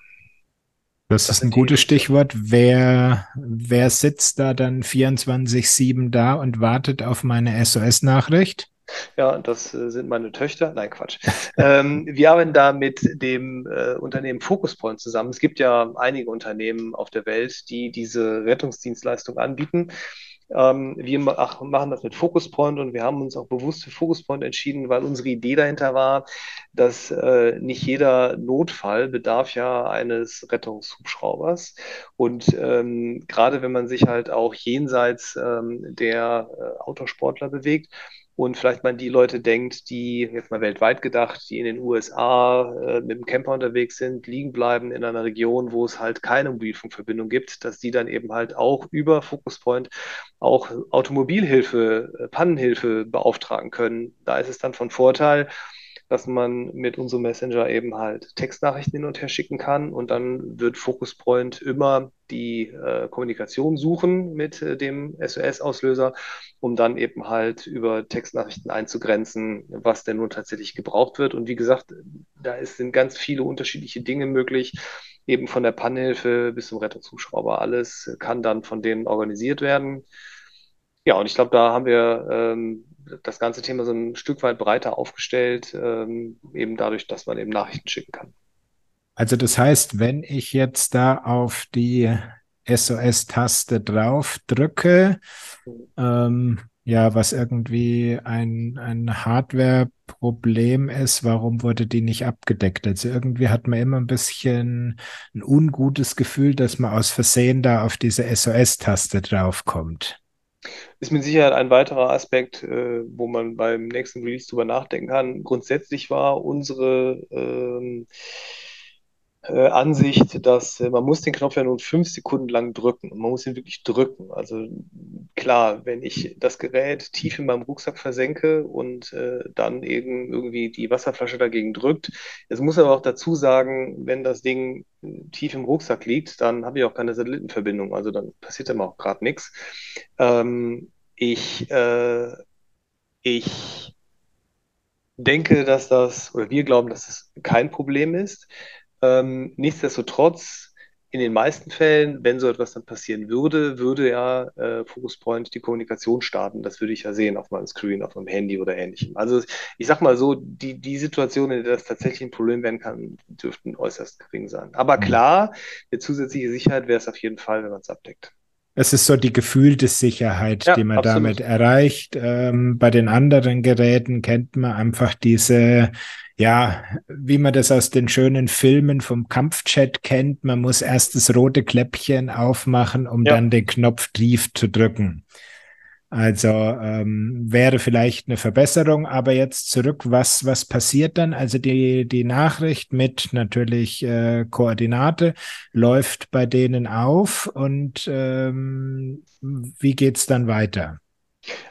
Das, das ist ein gutes Stichwort. Wer, wer sitzt da dann 24-7 da und wartet auf meine SOS-Nachricht? Ja, das äh, sind meine Töchter. Nein, Quatsch. ähm, wir arbeiten da mit dem äh, Unternehmen Focuspoint zusammen. Es gibt ja einige Unternehmen auf der Welt, die diese Rettungsdienstleistung anbieten. Ähm, wir machen das mit Focus Point und wir haben uns auch bewusst für Focus Point entschieden, weil unsere Idee dahinter war, dass äh, nicht jeder Notfall bedarf ja eines Rettungshubschraubers. Und ähm, gerade wenn man sich halt auch jenseits ähm, der äh, Autosportler bewegt, und vielleicht mal die Leute denkt, die jetzt mal weltweit gedacht, die in den USA äh, mit dem Camper unterwegs sind, liegen bleiben in einer Region, wo es halt keine Mobilfunkverbindung gibt, dass die dann eben halt auch über Focus Point auch Automobilhilfe, äh, Pannenhilfe beauftragen können. Da ist es dann von Vorteil, dass man mit unserem Messenger eben halt Textnachrichten hin und her schicken kann und dann wird Focus immer die äh, Kommunikation suchen mit äh, dem SOS-Auslöser, um dann eben halt über Textnachrichten einzugrenzen, was denn nun tatsächlich gebraucht wird. Und wie gesagt, da sind ganz viele unterschiedliche Dinge möglich eben von der Pannhilfe bis zum Rettungshubschrauber. Alles kann dann von denen organisiert werden. Ja, und ich glaube, da haben wir ähm, das ganze Thema so ein Stück weit breiter aufgestellt, ähm, eben dadurch, dass man eben Nachrichten schicken kann. Also das heißt, wenn ich jetzt da auf die SOS-Taste drauf drücke, ähm, ja, was irgendwie ein, ein Hardware-Problem ist, warum wurde die nicht abgedeckt? Also irgendwie hat man immer ein bisschen ein ungutes Gefühl, dass man aus Versehen da auf diese SOS-Taste draufkommt. Ist mit Sicherheit ein weiterer Aspekt, äh, wo man beim nächsten Release drüber nachdenken kann. Grundsätzlich war unsere ähm, äh, Ansicht, dass äh, man muss den Knopf ja nun fünf Sekunden lang drücken und man muss ihn wirklich drücken. Also klar, wenn ich das Gerät tief in meinem Rucksack versenke und äh, dann eben irgendwie die Wasserflasche dagegen drückt, es muss aber auch dazu sagen, wenn das Ding tief im Rucksack liegt, dann habe ich auch keine Satellitenverbindung, also dann passiert dann auch gerade nichts. Ähm, ich, äh, ich denke, dass das, oder wir glauben, dass das kein Problem ist. Ähm, nichtsdestotrotz, in den meisten Fällen, wenn so etwas dann passieren würde, würde ja äh, Focus Point die Kommunikation starten. Das würde ich ja sehen auf meinem Screen, auf meinem Handy oder ähnlichem. Also ich sag mal so, die, die Situation, in der das tatsächlich ein Problem werden kann, dürften äußerst gering sein. Aber mhm. klar, eine zusätzliche Sicherheit wäre es auf jeden Fall, wenn man es abdeckt. Es ist so die gefühlte Sicherheit, ja, die man absolut. damit erreicht. Ähm, bei den anderen Geräten kennt man einfach diese, ja, wie man das aus den schönen Filmen vom Kampfchat kennt. Man muss erst das rote Kläppchen aufmachen, um ja. dann den Knopf tief zu drücken. Also ähm, wäre vielleicht eine Verbesserung, aber jetzt zurück, was, was passiert dann? Also die, die Nachricht mit natürlich äh, Koordinate läuft bei denen auf und ähm, wie geht's dann weiter?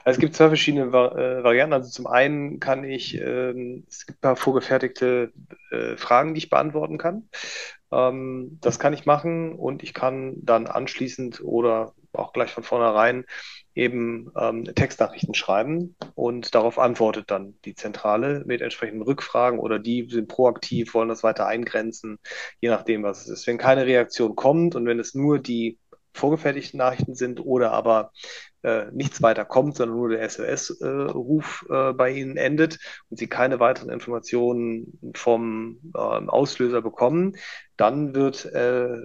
Also es gibt zwei verschiedene Vari äh, Varianten. Also zum einen kann ich, ähm, es gibt ein paar vorgefertigte äh, Fragen, die ich beantworten kann. Ähm, das kann ich machen und ich kann dann anschließend oder auch gleich von vornherein eben ähm, Textnachrichten schreiben und darauf antwortet dann die Zentrale mit entsprechenden Rückfragen oder die sind proaktiv, wollen das weiter eingrenzen, je nachdem, was es ist. Wenn keine Reaktion kommt und wenn es nur die vorgefertigten Nachrichten sind oder aber äh, nichts weiter kommt, sondern nur der SOS-Ruf äh, äh, bei Ihnen endet und Sie keine weiteren Informationen vom äh, Auslöser bekommen, dann wird äh,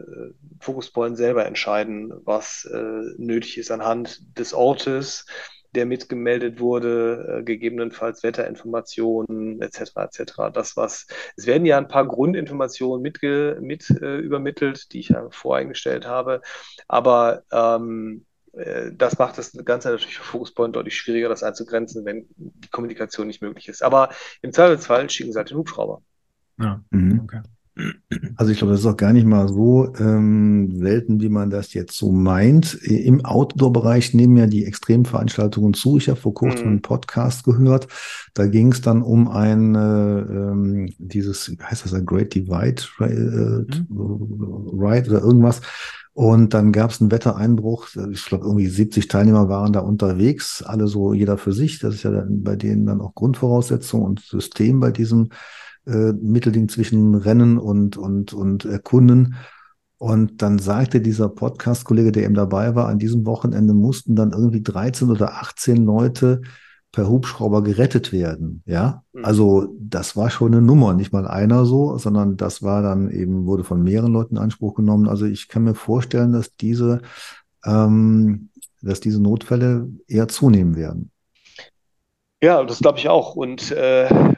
Focuspoint selber entscheiden, was äh, nötig ist anhand des Ortes, der mitgemeldet wurde, äh, gegebenenfalls Wetterinformationen etc. etc. Das was es werden ja ein paar Grundinformationen mitge, mit äh, übermittelt, die ich ja voreingestellt habe, aber ähm, äh, das macht das Ganze natürlich für Focuspoint deutlich schwieriger, das einzugrenzen, wenn die Kommunikation nicht möglich ist. Aber im Zweifelsfall schicken sie halt den Hubschrauber. Ja, mhm. okay. Also ich glaube, das ist auch gar nicht mal so ähm, selten, wie man das jetzt so meint. Im Outdoor-Bereich nehmen ja die Extremveranstaltungen zu. Ich habe vor kurzem mhm. einen Podcast gehört. Da ging es dann um ein äh, ähm, dieses, heißt das ein Great Divide äh, mhm. Ride oder irgendwas. Und dann gab es einen Wettereinbruch. Ich glaube, irgendwie 70 Teilnehmer waren da unterwegs, alle so jeder für sich. Das ist ja dann bei denen dann auch Grundvoraussetzung und System bei diesem äh, Mittelding zwischen Rennen und, und, und Erkunden. Und dann sagte dieser Podcast-Kollege, der eben dabei war, an diesem Wochenende mussten dann irgendwie 13 oder 18 Leute per Hubschrauber gerettet werden. Ja, mhm. also das war schon eine Nummer, nicht mal einer so, sondern das war dann eben, wurde von mehreren Leuten in Anspruch genommen. Also ich kann mir vorstellen, dass diese, ähm, dass diese Notfälle eher zunehmen werden. Ja, das glaube ich auch. Und äh,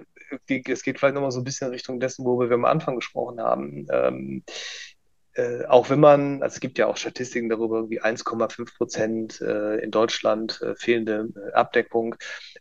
es geht vielleicht nochmal so ein bisschen in Richtung dessen, worüber wir am Anfang gesprochen haben. Ähm, äh, auch wenn man, also es gibt ja auch Statistiken darüber, wie 1,5 Prozent äh, in Deutschland äh, fehlende äh, Abdeckung.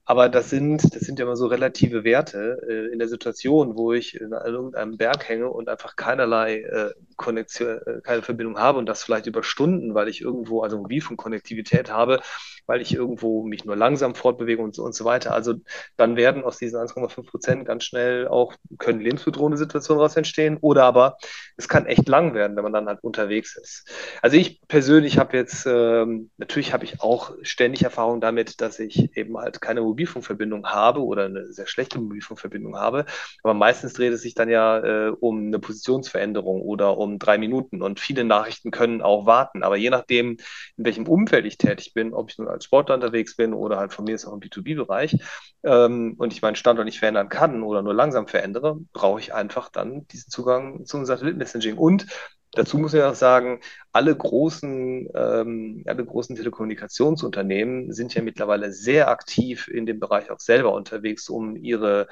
Aber das sind, das sind ja immer so relative Werte äh, in der Situation, wo ich in irgendeinem Berg hänge und einfach keinerlei äh, Konnektion, keine Verbindung habe und das vielleicht über Stunden, weil ich irgendwo, also Mobilfunkkonnektivität habe, weil ich irgendwo mich nur langsam fortbewege und so, und so weiter. Also dann werden aus diesen 1,5 Prozent ganz schnell auch, können lebensbedrohende Situationen daraus entstehen oder aber es kann echt lang werden, wenn man dann halt unterwegs ist. Also ich persönlich habe jetzt, ähm, natürlich habe ich auch ständig Erfahrung damit, dass ich eben halt keine Mobilfunkverbindung habe oder eine sehr schlechte Mobilfunkverbindung habe, aber meistens dreht es sich dann ja äh, um eine Positionsveränderung oder um drei Minuten und viele Nachrichten können auch warten, aber je nachdem, in welchem Umfeld ich tätig bin, ob ich nun als Sportler unterwegs bin oder halt von mir ist auch im B2B-Bereich ähm, und ich meinen Standort nicht verändern kann oder nur langsam verändere, brauche ich einfach dann diesen Zugang zum Satellitenmessaging. Und Dazu muss ich auch sagen, alle großen, ähm, alle großen Telekommunikationsunternehmen sind ja mittlerweile sehr aktiv in dem Bereich auch selber unterwegs, um ihre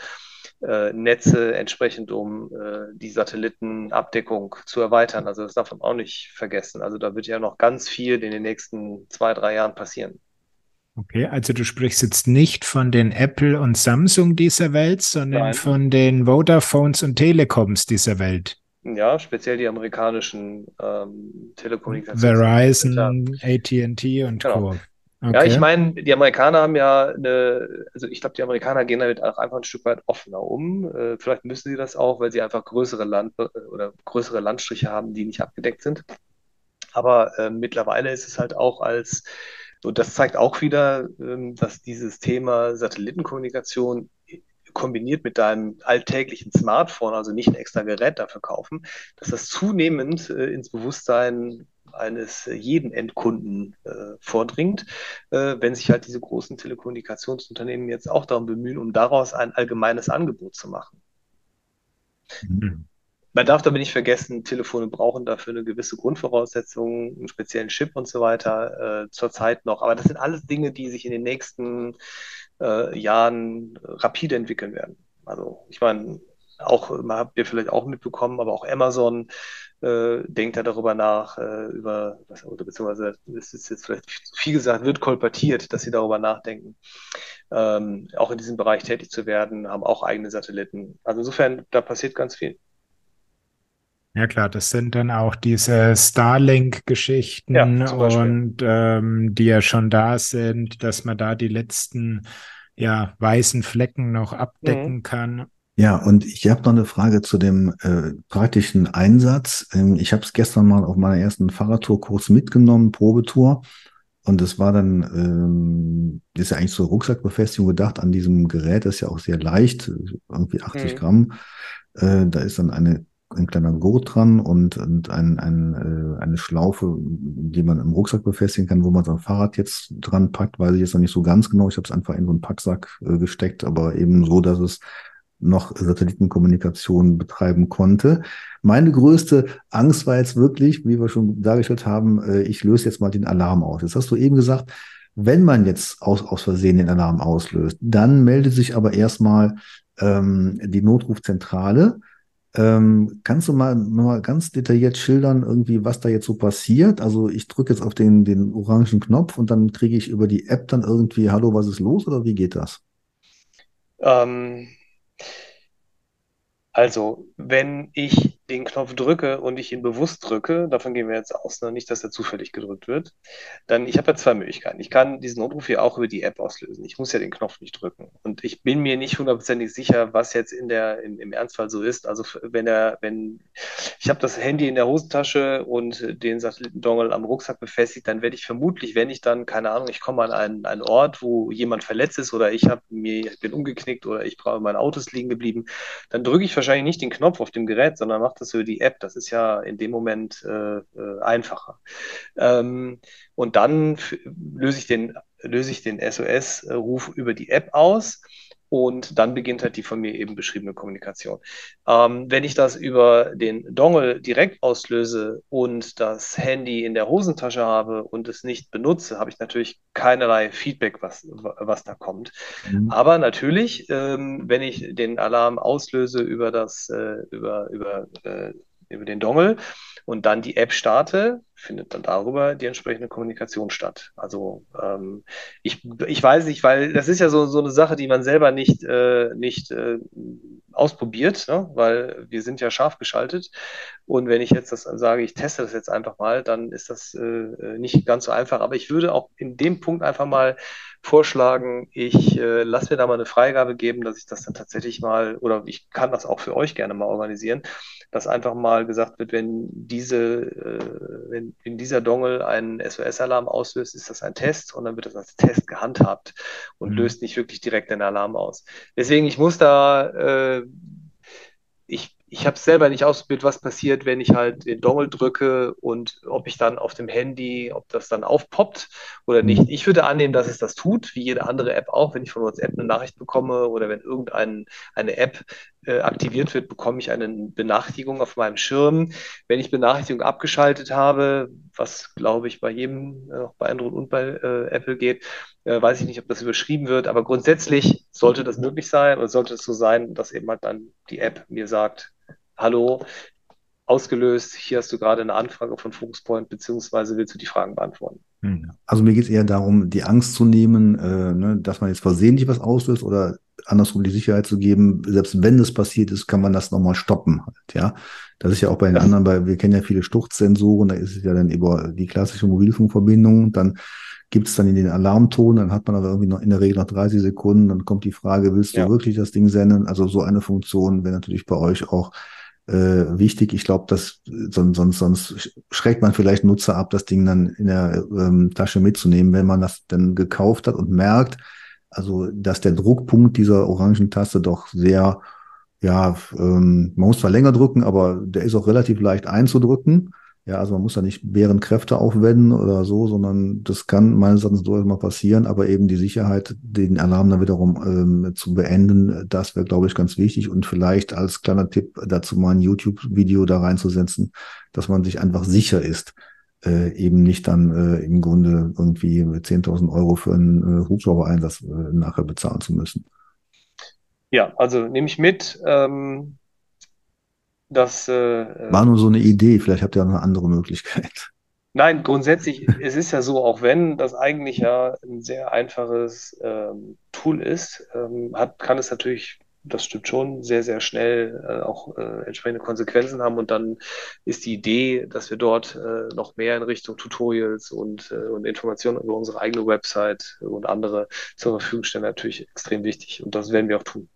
äh, Netze entsprechend um äh, die Satellitenabdeckung zu erweitern. Also das darf man auch nicht vergessen. Also da wird ja noch ganz viel in den nächsten zwei, drei Jahren passieren. Okay, also du sprichst jetzt nicht von den Apple und Samsung dieser Welt, sondern Nein. von den Vodafones und Telekoms dieser Welt. Ja, speziell die amerikanischen ähm, Telekommunikations. Verizon, AT&T und genau. Co. Okay. Ja, ich meine, die Amerikaner haben ja eine, also ich glaube, die Amerikaner gehen damit auch einfach ein Stück weit offener um. Äh, vielleicht müssen sie das auch, weil sie einfach größere Land äh, oder größere Landstriche haben, die nicht abgedeckt sind. Aber äh, mittlerweile ist es halt auch als und das zeigt auch wieder, ähm, dass dieses Thema Satellitenkommunikation kombiniert mit deinem alltäglichen Smartphone, also nicht ein extra Gerät dafür kaufen, dass das zunehmend äh, ins Bewusstsein eines jeden Endkunden äh, vordringt, äh, wenn sich halt diese großen Telekommunikationsunternehmen jetzt auch darum bemühen, um daraus ein allgemeines Angebot zu machen. Mhm. Man darf aber nicht vergessen, Telefone brauchen dafür eine gewisse Grundvoraussetzung, einen speziellen Chip und so weiter, äh, zurzeit noch. Aber das sind alles Dinge, die sich in den nächsten äh, Jahren rapide entwickeln werden. Also ich meine, auch, man habt ihr vielleicht auch mitbekommen, aber auch Amazon äh, denkt ja darüber nach, äh, über, was, oder beziehungsweise, das ist jetzt vielleicht viel gesagt, wird kolportiert, dass sie darüber nachdenken, ähm, auch in diesem Bereich tätig zu werden, haben auch eigene Satelliten. Also insofern, da passiert ganz viel. Ja klar, das sind dann auch diese Starlink-Geschichten ja, und ähm, die ja schon da sind, dass man da die letzten ja, weißen Flecken noch abdecken mhm. kann. Ja, und ich habe noch eine Frage zu dem äh, praktischen Einsatz. Ähm, ich habe es gestern mal auf meiner ersten Fahrradtour kurz mitgenommen, Probetour. Und es war dann, ähm, ist ja eigentlich zur Rucksackbefestigung gedacht an diesem Gerät, das ist ja auch sehr leicht, irgendwie 80 mhm. Gramm. Äh, da ist dann eine ein kleiner Gurt dran und, und ein, ein, äh, eine Schlaufe, die man im Rucksack befestigen kann, wo man sein Fahrrad jetzt dran packt, weiß ich jetzt noch nicht so ganz genau. Ich habe es einfach in so einen Packsack äh, gesteckt, aber eben so, dass es noch Satellitenkommunikation betreiben konnte. Meine größte Angst war jetzt wirklich, wie wir schon dargestellt haben, äh, ich löse jetzt mal den Alarm aus. Jetzt hast du eben gesagt, wenn man jetzt aus, aus Versehen den Alarm auslöst, dann meldet sich aber erstmal ähm, die Notrufzentrale ähm, kannst du mal, mal ganz detailliert schildern, irgendwie, was da jetzt so passiert? Also ich drücke jetzt auf den, den orangen Knopf und dann kriege ich über die App dann irgendwie, hallo, was ist los oder wie geht das? Ähm, also, wenn ich den Knopf drücke und ich ihn bewusst drücke, davon gehen wir jetzt aus, ne? nicht, dass er zufällig gedrückt wird, dann ich habe ja zwei Möglichkeiten. Ich kann diesen Notruf hier auch über die App auslösen. Ich muss ja den Knopf nicht drücken. Und ich bin mir nicht hundertprozentig sicher, was jetzt in der, in, im Ernstfall so ist. Also wenn er, wenn ich habe das Handy in der Hosentasche und den Satellitendongle am Rucksack befestigt, dann werde ich vermutlich, wenn ich dann, keine Ahnung, ich komme an einen, einen Ort, wo jemand verletzt ist oder ich habe mir, ich bin umgeknickt oder ich brauche mein Auto ist liegen geblieben, dann drücke ich wahrscheinlich nicht den Knopf auf dem Gerät, sondern mache das über die App. Das ist ja in dem Moment äh, äh einfacher. Ähm, und dann löse ich den, löse ich den SOS-Ruf über die App aus und dann beginnt halt die von mir eben beschriebene Kommunikation. Ähm, wenn ich das über den Dongle direkt auslöse und das Handy in der Hosentasche habe und es nicht benutze, habe ich natürlich keinerlei Feedback, was, was da kommt. Mhm. Aber natürlich, ähm, wenn ich den Alarm auslöse über das, äh, über, über, äh, über den Dongle und dann die App starte, findet dann darüber die entsprechende Kommunikation statt. Also ähm, ich, ich weiß nicht, weil das ist ja so, so eine Sache, die man selber nicht, äh, nicht äh, ausprobiert, ne? weil wir sind ja scharf geschaltet. Und wenn ich jetzt das sage, ich teste das jetzt einfach mal, dann ist das äh, nicht ganz so einfach. Aber ich würde auch in dem Punkt einfach mal vorschlagen, ich äh, lasse mir da mal eine Freigabe geben, dass ich das dann tatsächlich mal, oder ich kann das auch für euch gerne mal organisieren, dass einfach mal gesagt wird, wenn diese, äh, wenn in dieser Dongle einen SOS-Alarm auslöst, ist das ein Test und dann wird das als Test gehandhabt und mhm. löst nicht wirklich direkt den Alarm aus. Deswegen, ich muss da, äh, ich habe selber nicht ausprobiert, was passiert, wenn ich halt den Dongle drücke und ob ich dann auf dem Handy, ob das dann aufpoppt oder nicht. Ich würde annehmen, dass es das tut, wie jede andere App auch. Wenn ich von WhatsApp eine Nachricht bekomme oder wenn irgendeine App äh, aktiviert wird, bekomme ich eine Benachrichtigung auf meinem Schirm. Wenn ich Benachrichtigung abgeschaltet habe, was glaube ich bei jedem, äh, bei Android und bei äh, Apple geht, äh, weiß ich nicht, ob das überschrieben wird, aber grundsätzlich sollte das möglich sein oder sollte es so sein, dass eben halt dann die App mir sagt, hallo, ausgelöst, hier hast du gerade eine Anfrage von Focuspoint, beziehungsweise willst du die Fragen beantworten. Hm. Also mir geht es eher darum, die Angst zu nehmen, äh, ne, dass man jetzt versehentlich was auslöst oder andersrum die Sicherheit zu geben, selbst wenn es passiert ist, kann man das nochmal stoppen. Halt, ja, das ist ja auch bei den anderen, weil wir kennen ja viele Sturzsensoren, da ist es ja dann über die klassische Mobilfunkverbindung, dann gibt es dann in den Alarmton, dann hat man aber irgendwie noch in der Regel noch 30 Sekunden, dann kommt die Frage, willst du ja. wirklich das Ding senden? Also so eine Funktion wäre natürlich bei euch auch äh, wichtig. Ich glaube, dass sonst, sonst, sonst schreckt man vielleicht Nutzer ab, das Ding dann in der ähm, Tasche mitzunehmen, wenn man das dann gekauft hat und merkt, also dass der Druckpunkt dieser orangen Taste doch sehr, ja, ähm, man muss zwar länger drücken, aber der ist auch relativ leicht einzudrücken. Ja, also man muss da nicht während Kräfte aufwenden oder so, sondern das kann meines Erachtens durchaus mal passieren, aber eben die Sicherheit, den Alarm dann wiederum ähm, zu beenden, das wäre, glaube ich, ganz wichtig und vielleicht als kleiner Tipp dazu mal ein YouTube-Video da reinzusetzen, dass man sich einfach sicher ist, äh, eben nicht dann äh, im Grunde irgendwie 10.000 Euro für einen äh, Hubschrauber-Einsatz äh, nachher bezahlen zu müssen. Ja, also nehme ich mit. Ähm das äh, war nur so eine Idee, vielleicht habt ihr auch noch eine andere Möglichkeit. Nein, grundsätzlich, es ist ja so, auch wenn das eigentlich ja ein sehr einfaches ähm, Tool ist, ähm, hat, kann es natürlich, das stimmt schon, sehr, sehr schnell äh, auch äh, entsprechende Konsequenzen haben. Und dann ist die Idee, dass wir dort äh, noch mehr in Richtung Tutorials und, äh, und Informationen über unsere eigene Website und andere zur Verfügung stellen, natürlich extrem wichtig. Und das werden wir auch tun.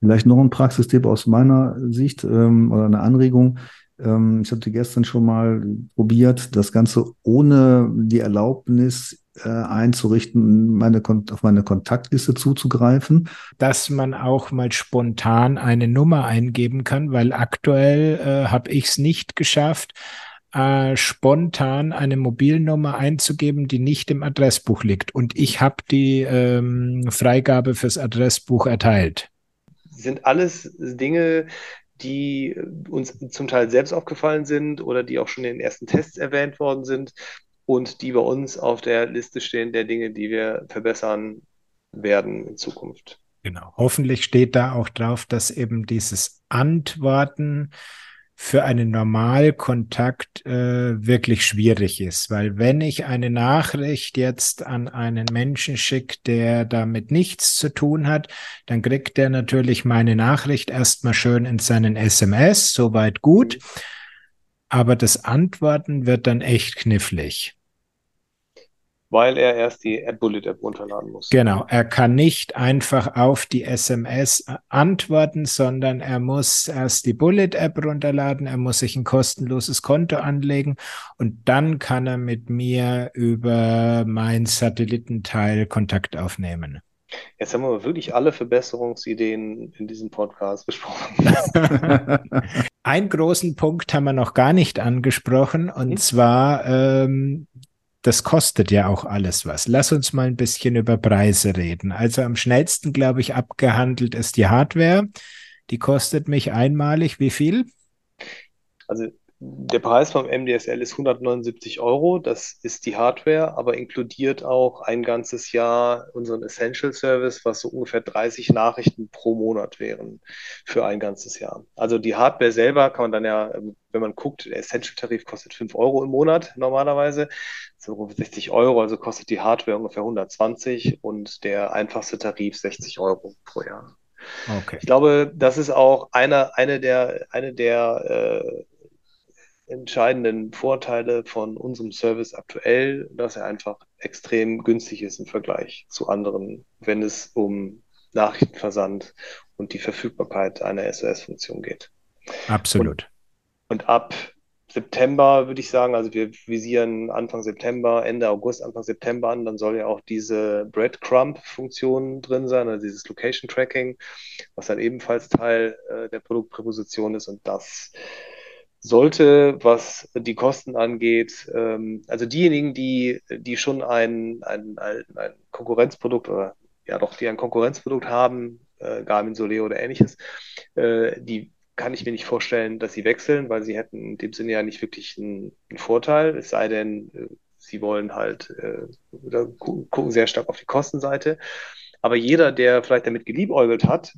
Vielleicht noch ein Praxistipp aus meiner Sicht ähm, oder eine Anregung. Ähm, ich hatte gestern schon mal probiert, das Ganze ohne die Erlaubnis äh, einzurichten, meine, auf meine Kontaktliste zuzugreifen. Dass man auch mal spontan eine Nummer eingeben kann, weil aktuell äh, habe ich es nicht geschafft, äh, spontan eine Mobilnummer einzugeben, die nicht im Adressbuch liegt. Und ich habe die ähm, Freigabe fürs Adressbuch erteilt sind alles Dinge, die uns zum Teil selbst aufgefallen sind oder die auch schon in den ersten Tests erwähnt worden sind und die bei uns auf der Liste stehen der Dinge, die wir verbessern werden in Zukunft. Genau. Hoffentlich steht da auch drauf, dass eben dieses Antworten für einen Normalkontakt äh, wirklich schwierig ist, weil wenn ich eine Nachricht jetzt an einen Menschen schicke, der damit nichts zu tun hat, dann kriegt der natürlich meine Nachricht erstmal schön in seinen SMS, soweit gut, aber das Antworten wird dann echt knifflig weil er erst die App Bullet App runterladen muss. Genau, er kann nicht einfach auf die SMS antworten, sondern er muss erst die Bullet App runterladen, er muss sich ein kostenloses Konto anlegen und dann kann er mit mir über mein Satellitenteil Kontakt aufnehmen. Jetzt haben wir wirklich alle Verbesserungsideen in diesem Podcast besprochen. Einen großen Punkt haben wir noch gar nicht angesprochen, und mhm. zwar, ähm, das kostet ja auch alles was. Lass uns mal ein bisschen über Preise reden. Also am schnellsten, glaube ich, abgehandelt ist die Hardware. Die kostet mich einmalig wie viel? Also der Preis vom MDSL ist 179 Euro. Das ist die Hardware, aber inkludiert auch ein ganzes Jahr unseren Essential Service, was so ungefähr 30 Nachrichten pro Monat wären für ein ganzes Jahr. Also die Hardware selber kann man dann ja, wenn man guckt, der Essential-Tarif kostet 5 Euro im Monat normalerweise. So 60 Euro, also kostet die Hardware ungefähr 120 und der einfachste Tarif 60 Euro pro Jahr. Okay. Ich glaube, das ist auch eine, eine der, eine der äh, entscheidenden Vorteile von unserem Service aktuell, dass er einfach extrem günstig ist im Vergleich zu anderen, wenn es um Nachrichtenversand und die Verfügbarkeit einer SOS-Funktion geht. Absolut. Und, und, ab September würde ich sagen, also wir visieren Anfang September, Ende August, Anfang September an, dann soll ja auch diese Breadcrumb-Funktion drin sein, also dieses Location Tracking, was dann ebenfalls Teil äh, der Produktpräposition ist und das sollte, was die Kosten angeht, ähm, also diejenigen, die, die schon ein, ein, ein, Konkurrenzprodukt oder ja doch, die ein Konkurrenzprodukt haben, äh, Garmin Soleo oder ähnliches, äh, die kann ich mir nicht vorstellen, dass sie wechseln, weil sie hätten in dem Sinne ja nicht wirklich einen, einen Vorteil, es sei denn, äh, sie wollen halt äh, gucken sehr stark auf die Kostenseite. Aber jeder, der vielleicht damit geliebäugelt hat,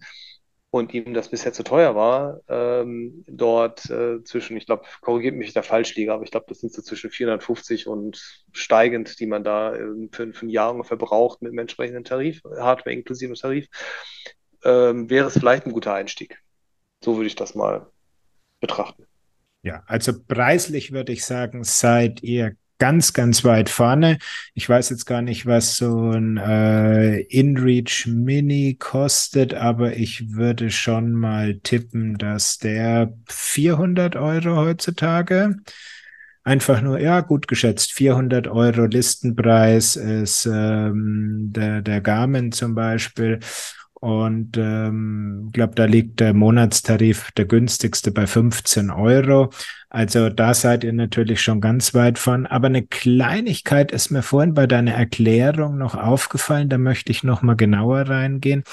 und ihm das bisher zu teuer war, ähm, dort äh, zwischen, ich glaube, korrigiert mich, der falsch liege, aber ich glaube, das sind so zwischen 450 und steigend, die man da äh, für, für ein Jahr ungefähr braucht mit dem entsprechenden Tarif, Hardware inklusive Tarif, ähm, wäre es vielleicht ein guter Einstieg. So würde ich das mal betrachten. Ja, also preislich würde ich sagen, seid ihr ganz, ganz weit vorne. Ich weiß jetzt gar nicht, was so ein äh, InReach Mini kostet, aber ich würde schon mal tippen, dass der 400 Euro heutzutage einfach nur, ja, gut geschätzt, 400 Euro Listenpreis ist ähm, der, der Garmin zum Beispiel. Und ähm, glaube, da liegt der Monatstarif, der günstigste, bei 15 Euro. Also da seid ihr natürlich schon ganz weit von. Aber eine Kleinigkeit ist mir vorhin bei deiner Erklärung noch aufgefallen. Da möchte ich noch mal genauer reingehen.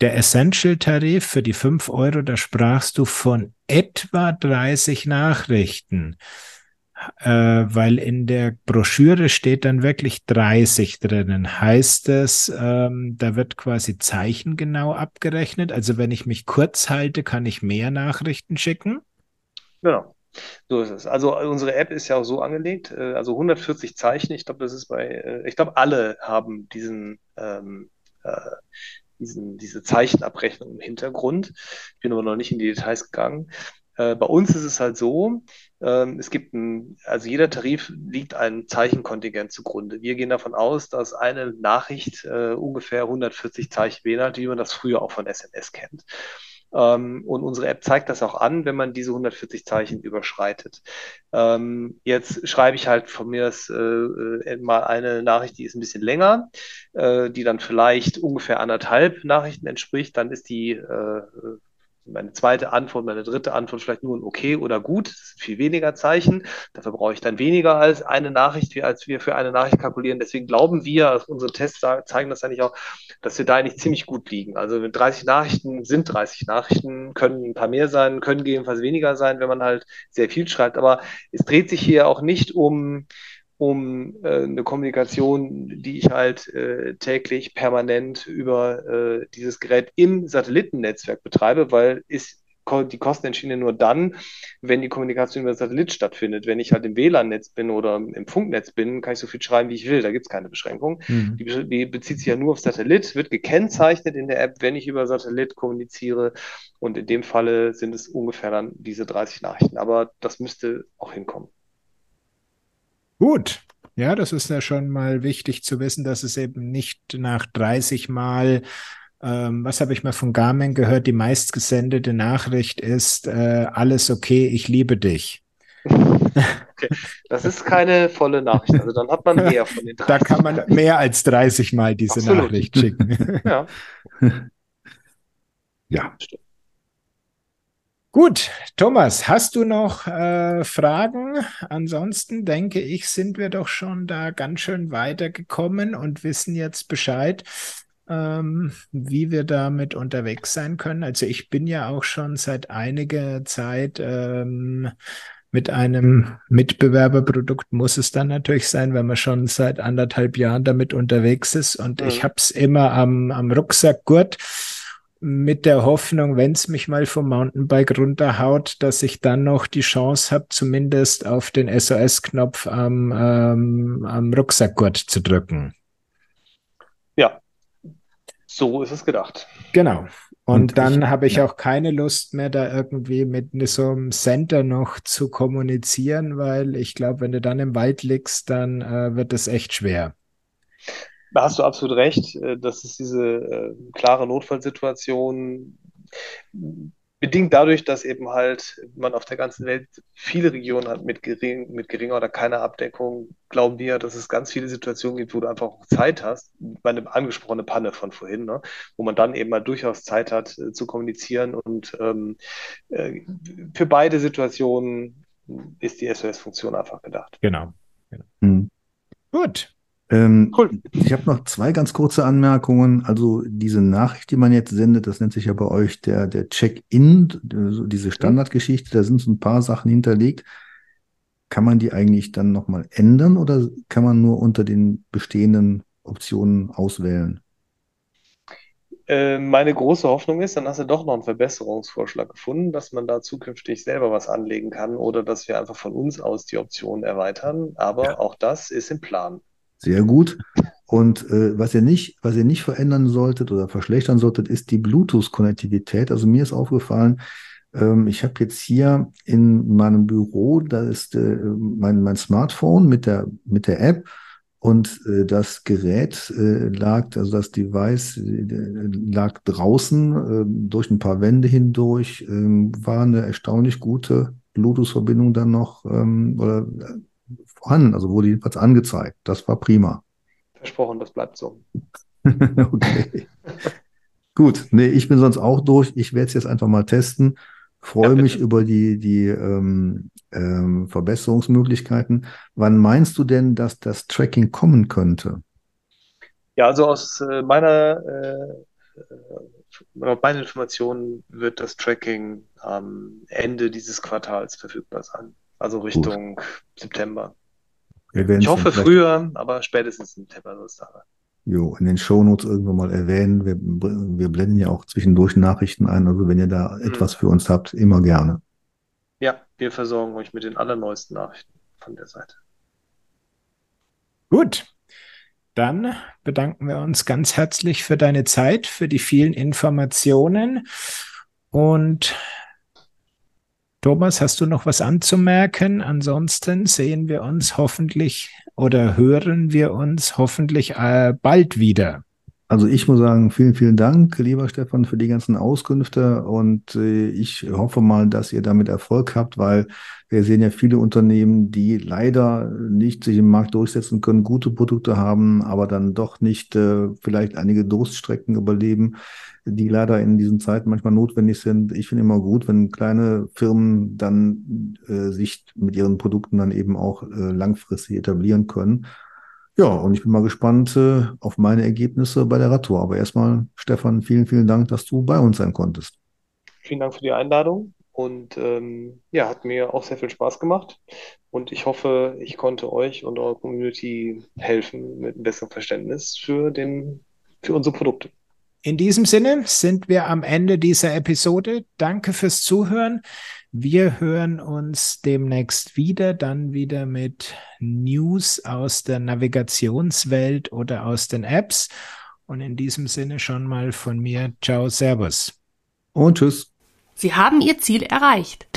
Der Essential-Tarif für die 5 Euro, da sprachst du von etwa 30 Nachrichten äh, weil in der Broschüre steht dann wirklich 30 drinnen. Heißt es, ähm, da wird quasi zeichengenau abgerechnet? Also wenn ich mich kurz halte, kann ich mehr Nachrichten schicken? Genau. So ist es. Also unsere App ist ja auch so angelegt, äh, also 140 Zeichen. Ich glaube, das ist bei, äh, ich glaube, alle haben diesen, ähm, äh, diesen, diese Zeichenabrechnung im Hintergrund. Ich bin aber noch nicht in die Details gegangen. Äh, bei uns ist es halt so, es gibt ein, also jeder Tarif liegt ein Zeichenkontingent zugrunde. Wir gehen davon aus, dass eine Nachricht äh, ungefähr 140 Zeichen beinhaltet, wie man das früher auch von SMS kennt. Ähm, und unsere App zeigt das auch an, wenn man diese 140 Zeichen überschreitet. Ähm, jetzt schreibe ich halt von mir äh, äh, mal eine Nachricht, die ist ein bisschen länger, äh, die dann vielleicht ungefähr anderthalb Nachrichten entspricht. Dann ist die äh, meine zweite Antwort, meine dritte Antwort vielleicht nur ein okay oder gut. Das sind viel weniger Zeichen. Dafür brauche ich dann weniger als eine Nachricht, als wir für eine Nachricht kalkulieren. Deswegen glauben wir, also unsere Tests zeigen das eigentlich auch, dass wir da eigentlich ziemlich gut liegen. Also 30 Nachrichten sind 30 Nachrichten, können ein paar mehr sein, können gegebenenfalls weniger sein, wenn man halt sehr viel schreibt. Aber es dreht sich hier auch nicht um um äh, eine Kommunikation, die ich halt äh, täglich permanent über äh, dieses Gerät im Satellitennetzwerk betreibe, weil ist die Kosten entstehen nur dann, wenn die Kommunikation über Satellit stattfindet. Wenn ich halt im WLAN-Netz bin oder im Funknetz bin, kann ich so viel schreiben, wie ich will. Da gibt es keine Beschränkung. Mhm. Die, die, bezieht sich ja nur auf Satellit, wird gekennzeichnet in der App, wenn ich über Satellit kommuniziere. Und in dem Falle sind es ungefähr dann diese 30 Nachrichten. Aber das müsste auch hinkommen. Gut. Ja, das ist ja schon mal wichtig zu wissen, dass es eben nicht nach 30 Mal, ähm, was habe ich mal von Garmin gehört, die meistgesendete Nachricht ist, äh, alles okay, ich liebe dich. Okay. Das ist keine volle Nachricht. Also dann hat man mehr von den 30. Da kann man mehr als 30 Mal diese Absolut. Nachricht schicken. Ja. ja. Gut, Thomas, hast du noch äh, Fragen? Ansonsten denke ich, sind wir doch schon da ganz schön weitergekommen und wissen jetzt Bescheid, ähm, wie wir damit unterwegs sein können. Also ich bin ja auch schon seit einiger Zeit ähm, mit einem Mitbewerberprodukt muss es dann natürlich sein, wenn man schon seit anderthalb Jahren damit unterwegs ist. Und mhm. ich habe es immer am, am Rucksackgurt mit der Hoffnung, wenn es mich mal vom Mountainbike runterhaut, dass ich dann noch die Chance habe, zumindest auf den SOS-Knopf am, ähm, am Rucksackgurt zu drücken. Ja, so ist es gedacht. Genau. Und, Und dann habe ich ja. auch keine Lust mehr, da irgendwie mit so einem Center noch zu kommunizieren, weil ich glaube, wenn du dann im Wald liegst, dann äh, wird es echt schwer. Da hast du absolut recht. Äh, das ist diese äh, klare Notfallsituation, bedingt dadurch, dass eben halt man auf der ganzen Welt viele Regionen hat mit, gering, mit geringer oder keiner Abdeckung, glauben wir, dass es ganz viele Situationen gibt, wo du einfach Zeit hast, meine angesprochene Panne von vorhin, ne, wo man dann eben mal durchaus Zeit hat äh, zu kommunizieren und ähm, äh, für beide Situationen ist die SOS-Funktion einfach gedacht. Genau. genau. Hm. Gut, ähm, cool. Ich habe noch zwei ganz kurze Anmerkungen. Also diese Nachricht, die man jetzt sendet, das nennt sich ja bei euch der, der Check-in, diese Standardgeschichte, da sind so ein paar Sachen hinterlegt. Kann man die eigentlich dann nochmal ändern oder kann man nur unter den bestehenden Optionen auswählen? Äh, meine große Hoffnung ist, dann hast du doch noch einen Verbesserungsvorschlag gefunden, dass man da zukünftig selber was anlegen kann oder dass wir einfach von uns aus die Optionen erweitern. Aber ja. auch das ist im Plan. Sehr gut. Und äh, was ihr nicht, was ihr nicht verändern solltet oder verschlechtern solltet, ist die Bluetooth-Konnektivität. Also mir ist aufgefallen, ähm, ich habe jetzt hier in meinem Büro, da ist äh, mein, mein Smartphone mit der, mit der App und äh, das Gerät äh, lag, also das Device äh, lag draußen äh, durch ein paar Wände hindurch, äh, war eine erstaunlich gute Bluetooth-Verbindung dann noch ähm, oder vorhanden, also wurde jedenfalls angezeigt. Das war prima. Versprochen, das bleibt so. okay. Gut, nee, ich bin sonst auch durch. Ich werde es jetzt einfach mal testen. Freue ja, mich über die, die ähm, ähm, Verbesserungsmöglichkeiten. Wann meinst du denn, dass das Tracking kommen könnte? Ja, also aus äh, meiner äh, äh meiner Informationen wird das Tracking am Ende dieses Quartals verfügbar sein. Also Richtung Gut. September. Ich hoffe früher, aber spätestens im September soll es da sein. Jo, in den Shownotes irgendwann mal erwähnen. Wir, wir blenden ja auch zwischendurch Nachrichten ein. Also wenn ihr da mhm. etwas für uns habt, immer gerne. Ja, wir versorgen euch mit den allerneuesten Nachrichten von der Seite. Gut. Dann bedanken wir uns ganz herzlich für deine Zeit, für die vielen Informationen und Thomas, hast du noch was anzumerken? Ansonsten sehen wir uns hoffentlich oder hören wir uns hoffentlich äh, bald wieder. Also ich muss sagen, vielen, vielen Dank, lieber Stefan, für die ganzen Auskünfte und äh, ich hoffe mal, dass ihr damit Erfolg habt, weil wir sehen ja viele Unternehmen, die leider nicht sich im Markt durchsetzen können, gute Produkte haben, aber dann doch nicht äh, vielleicht einige Durststrecken überleben, die leider in diesen Zeiten manchmal notwendig sind. Ich finde immer gut, wenn kleine Firmen dann äh, sich mit ihren Produkten dann eben auch langfristig etablieren können. Ja, und ich bin mal gespannt äh, auf meine Ergebnisse bei der Radtour. Aber erstmal, Stefan, vielen, vielen Dank, dass du bei uns sein konntest. Vielen Dank für die Einladung und ähm, ja, hat mir auch sehr viel Spaß gemacht. Und ich hoffe, ich konnte euch und eurer Community helfen mit einem besseren Verständnis für, den, für unsere Produkte. In diesem Sinne sind wir am Ende dieser Episode. Danke fürs Zuhören. Wir hören uns demnächst wieder, dann wieder mit News aus der Navigationswelt oder aus den Apps. Und in diesem Sinne schon mal von mir. Ciao, Servus. Und tschüss. Sie haben Ihr Ziel erreicht.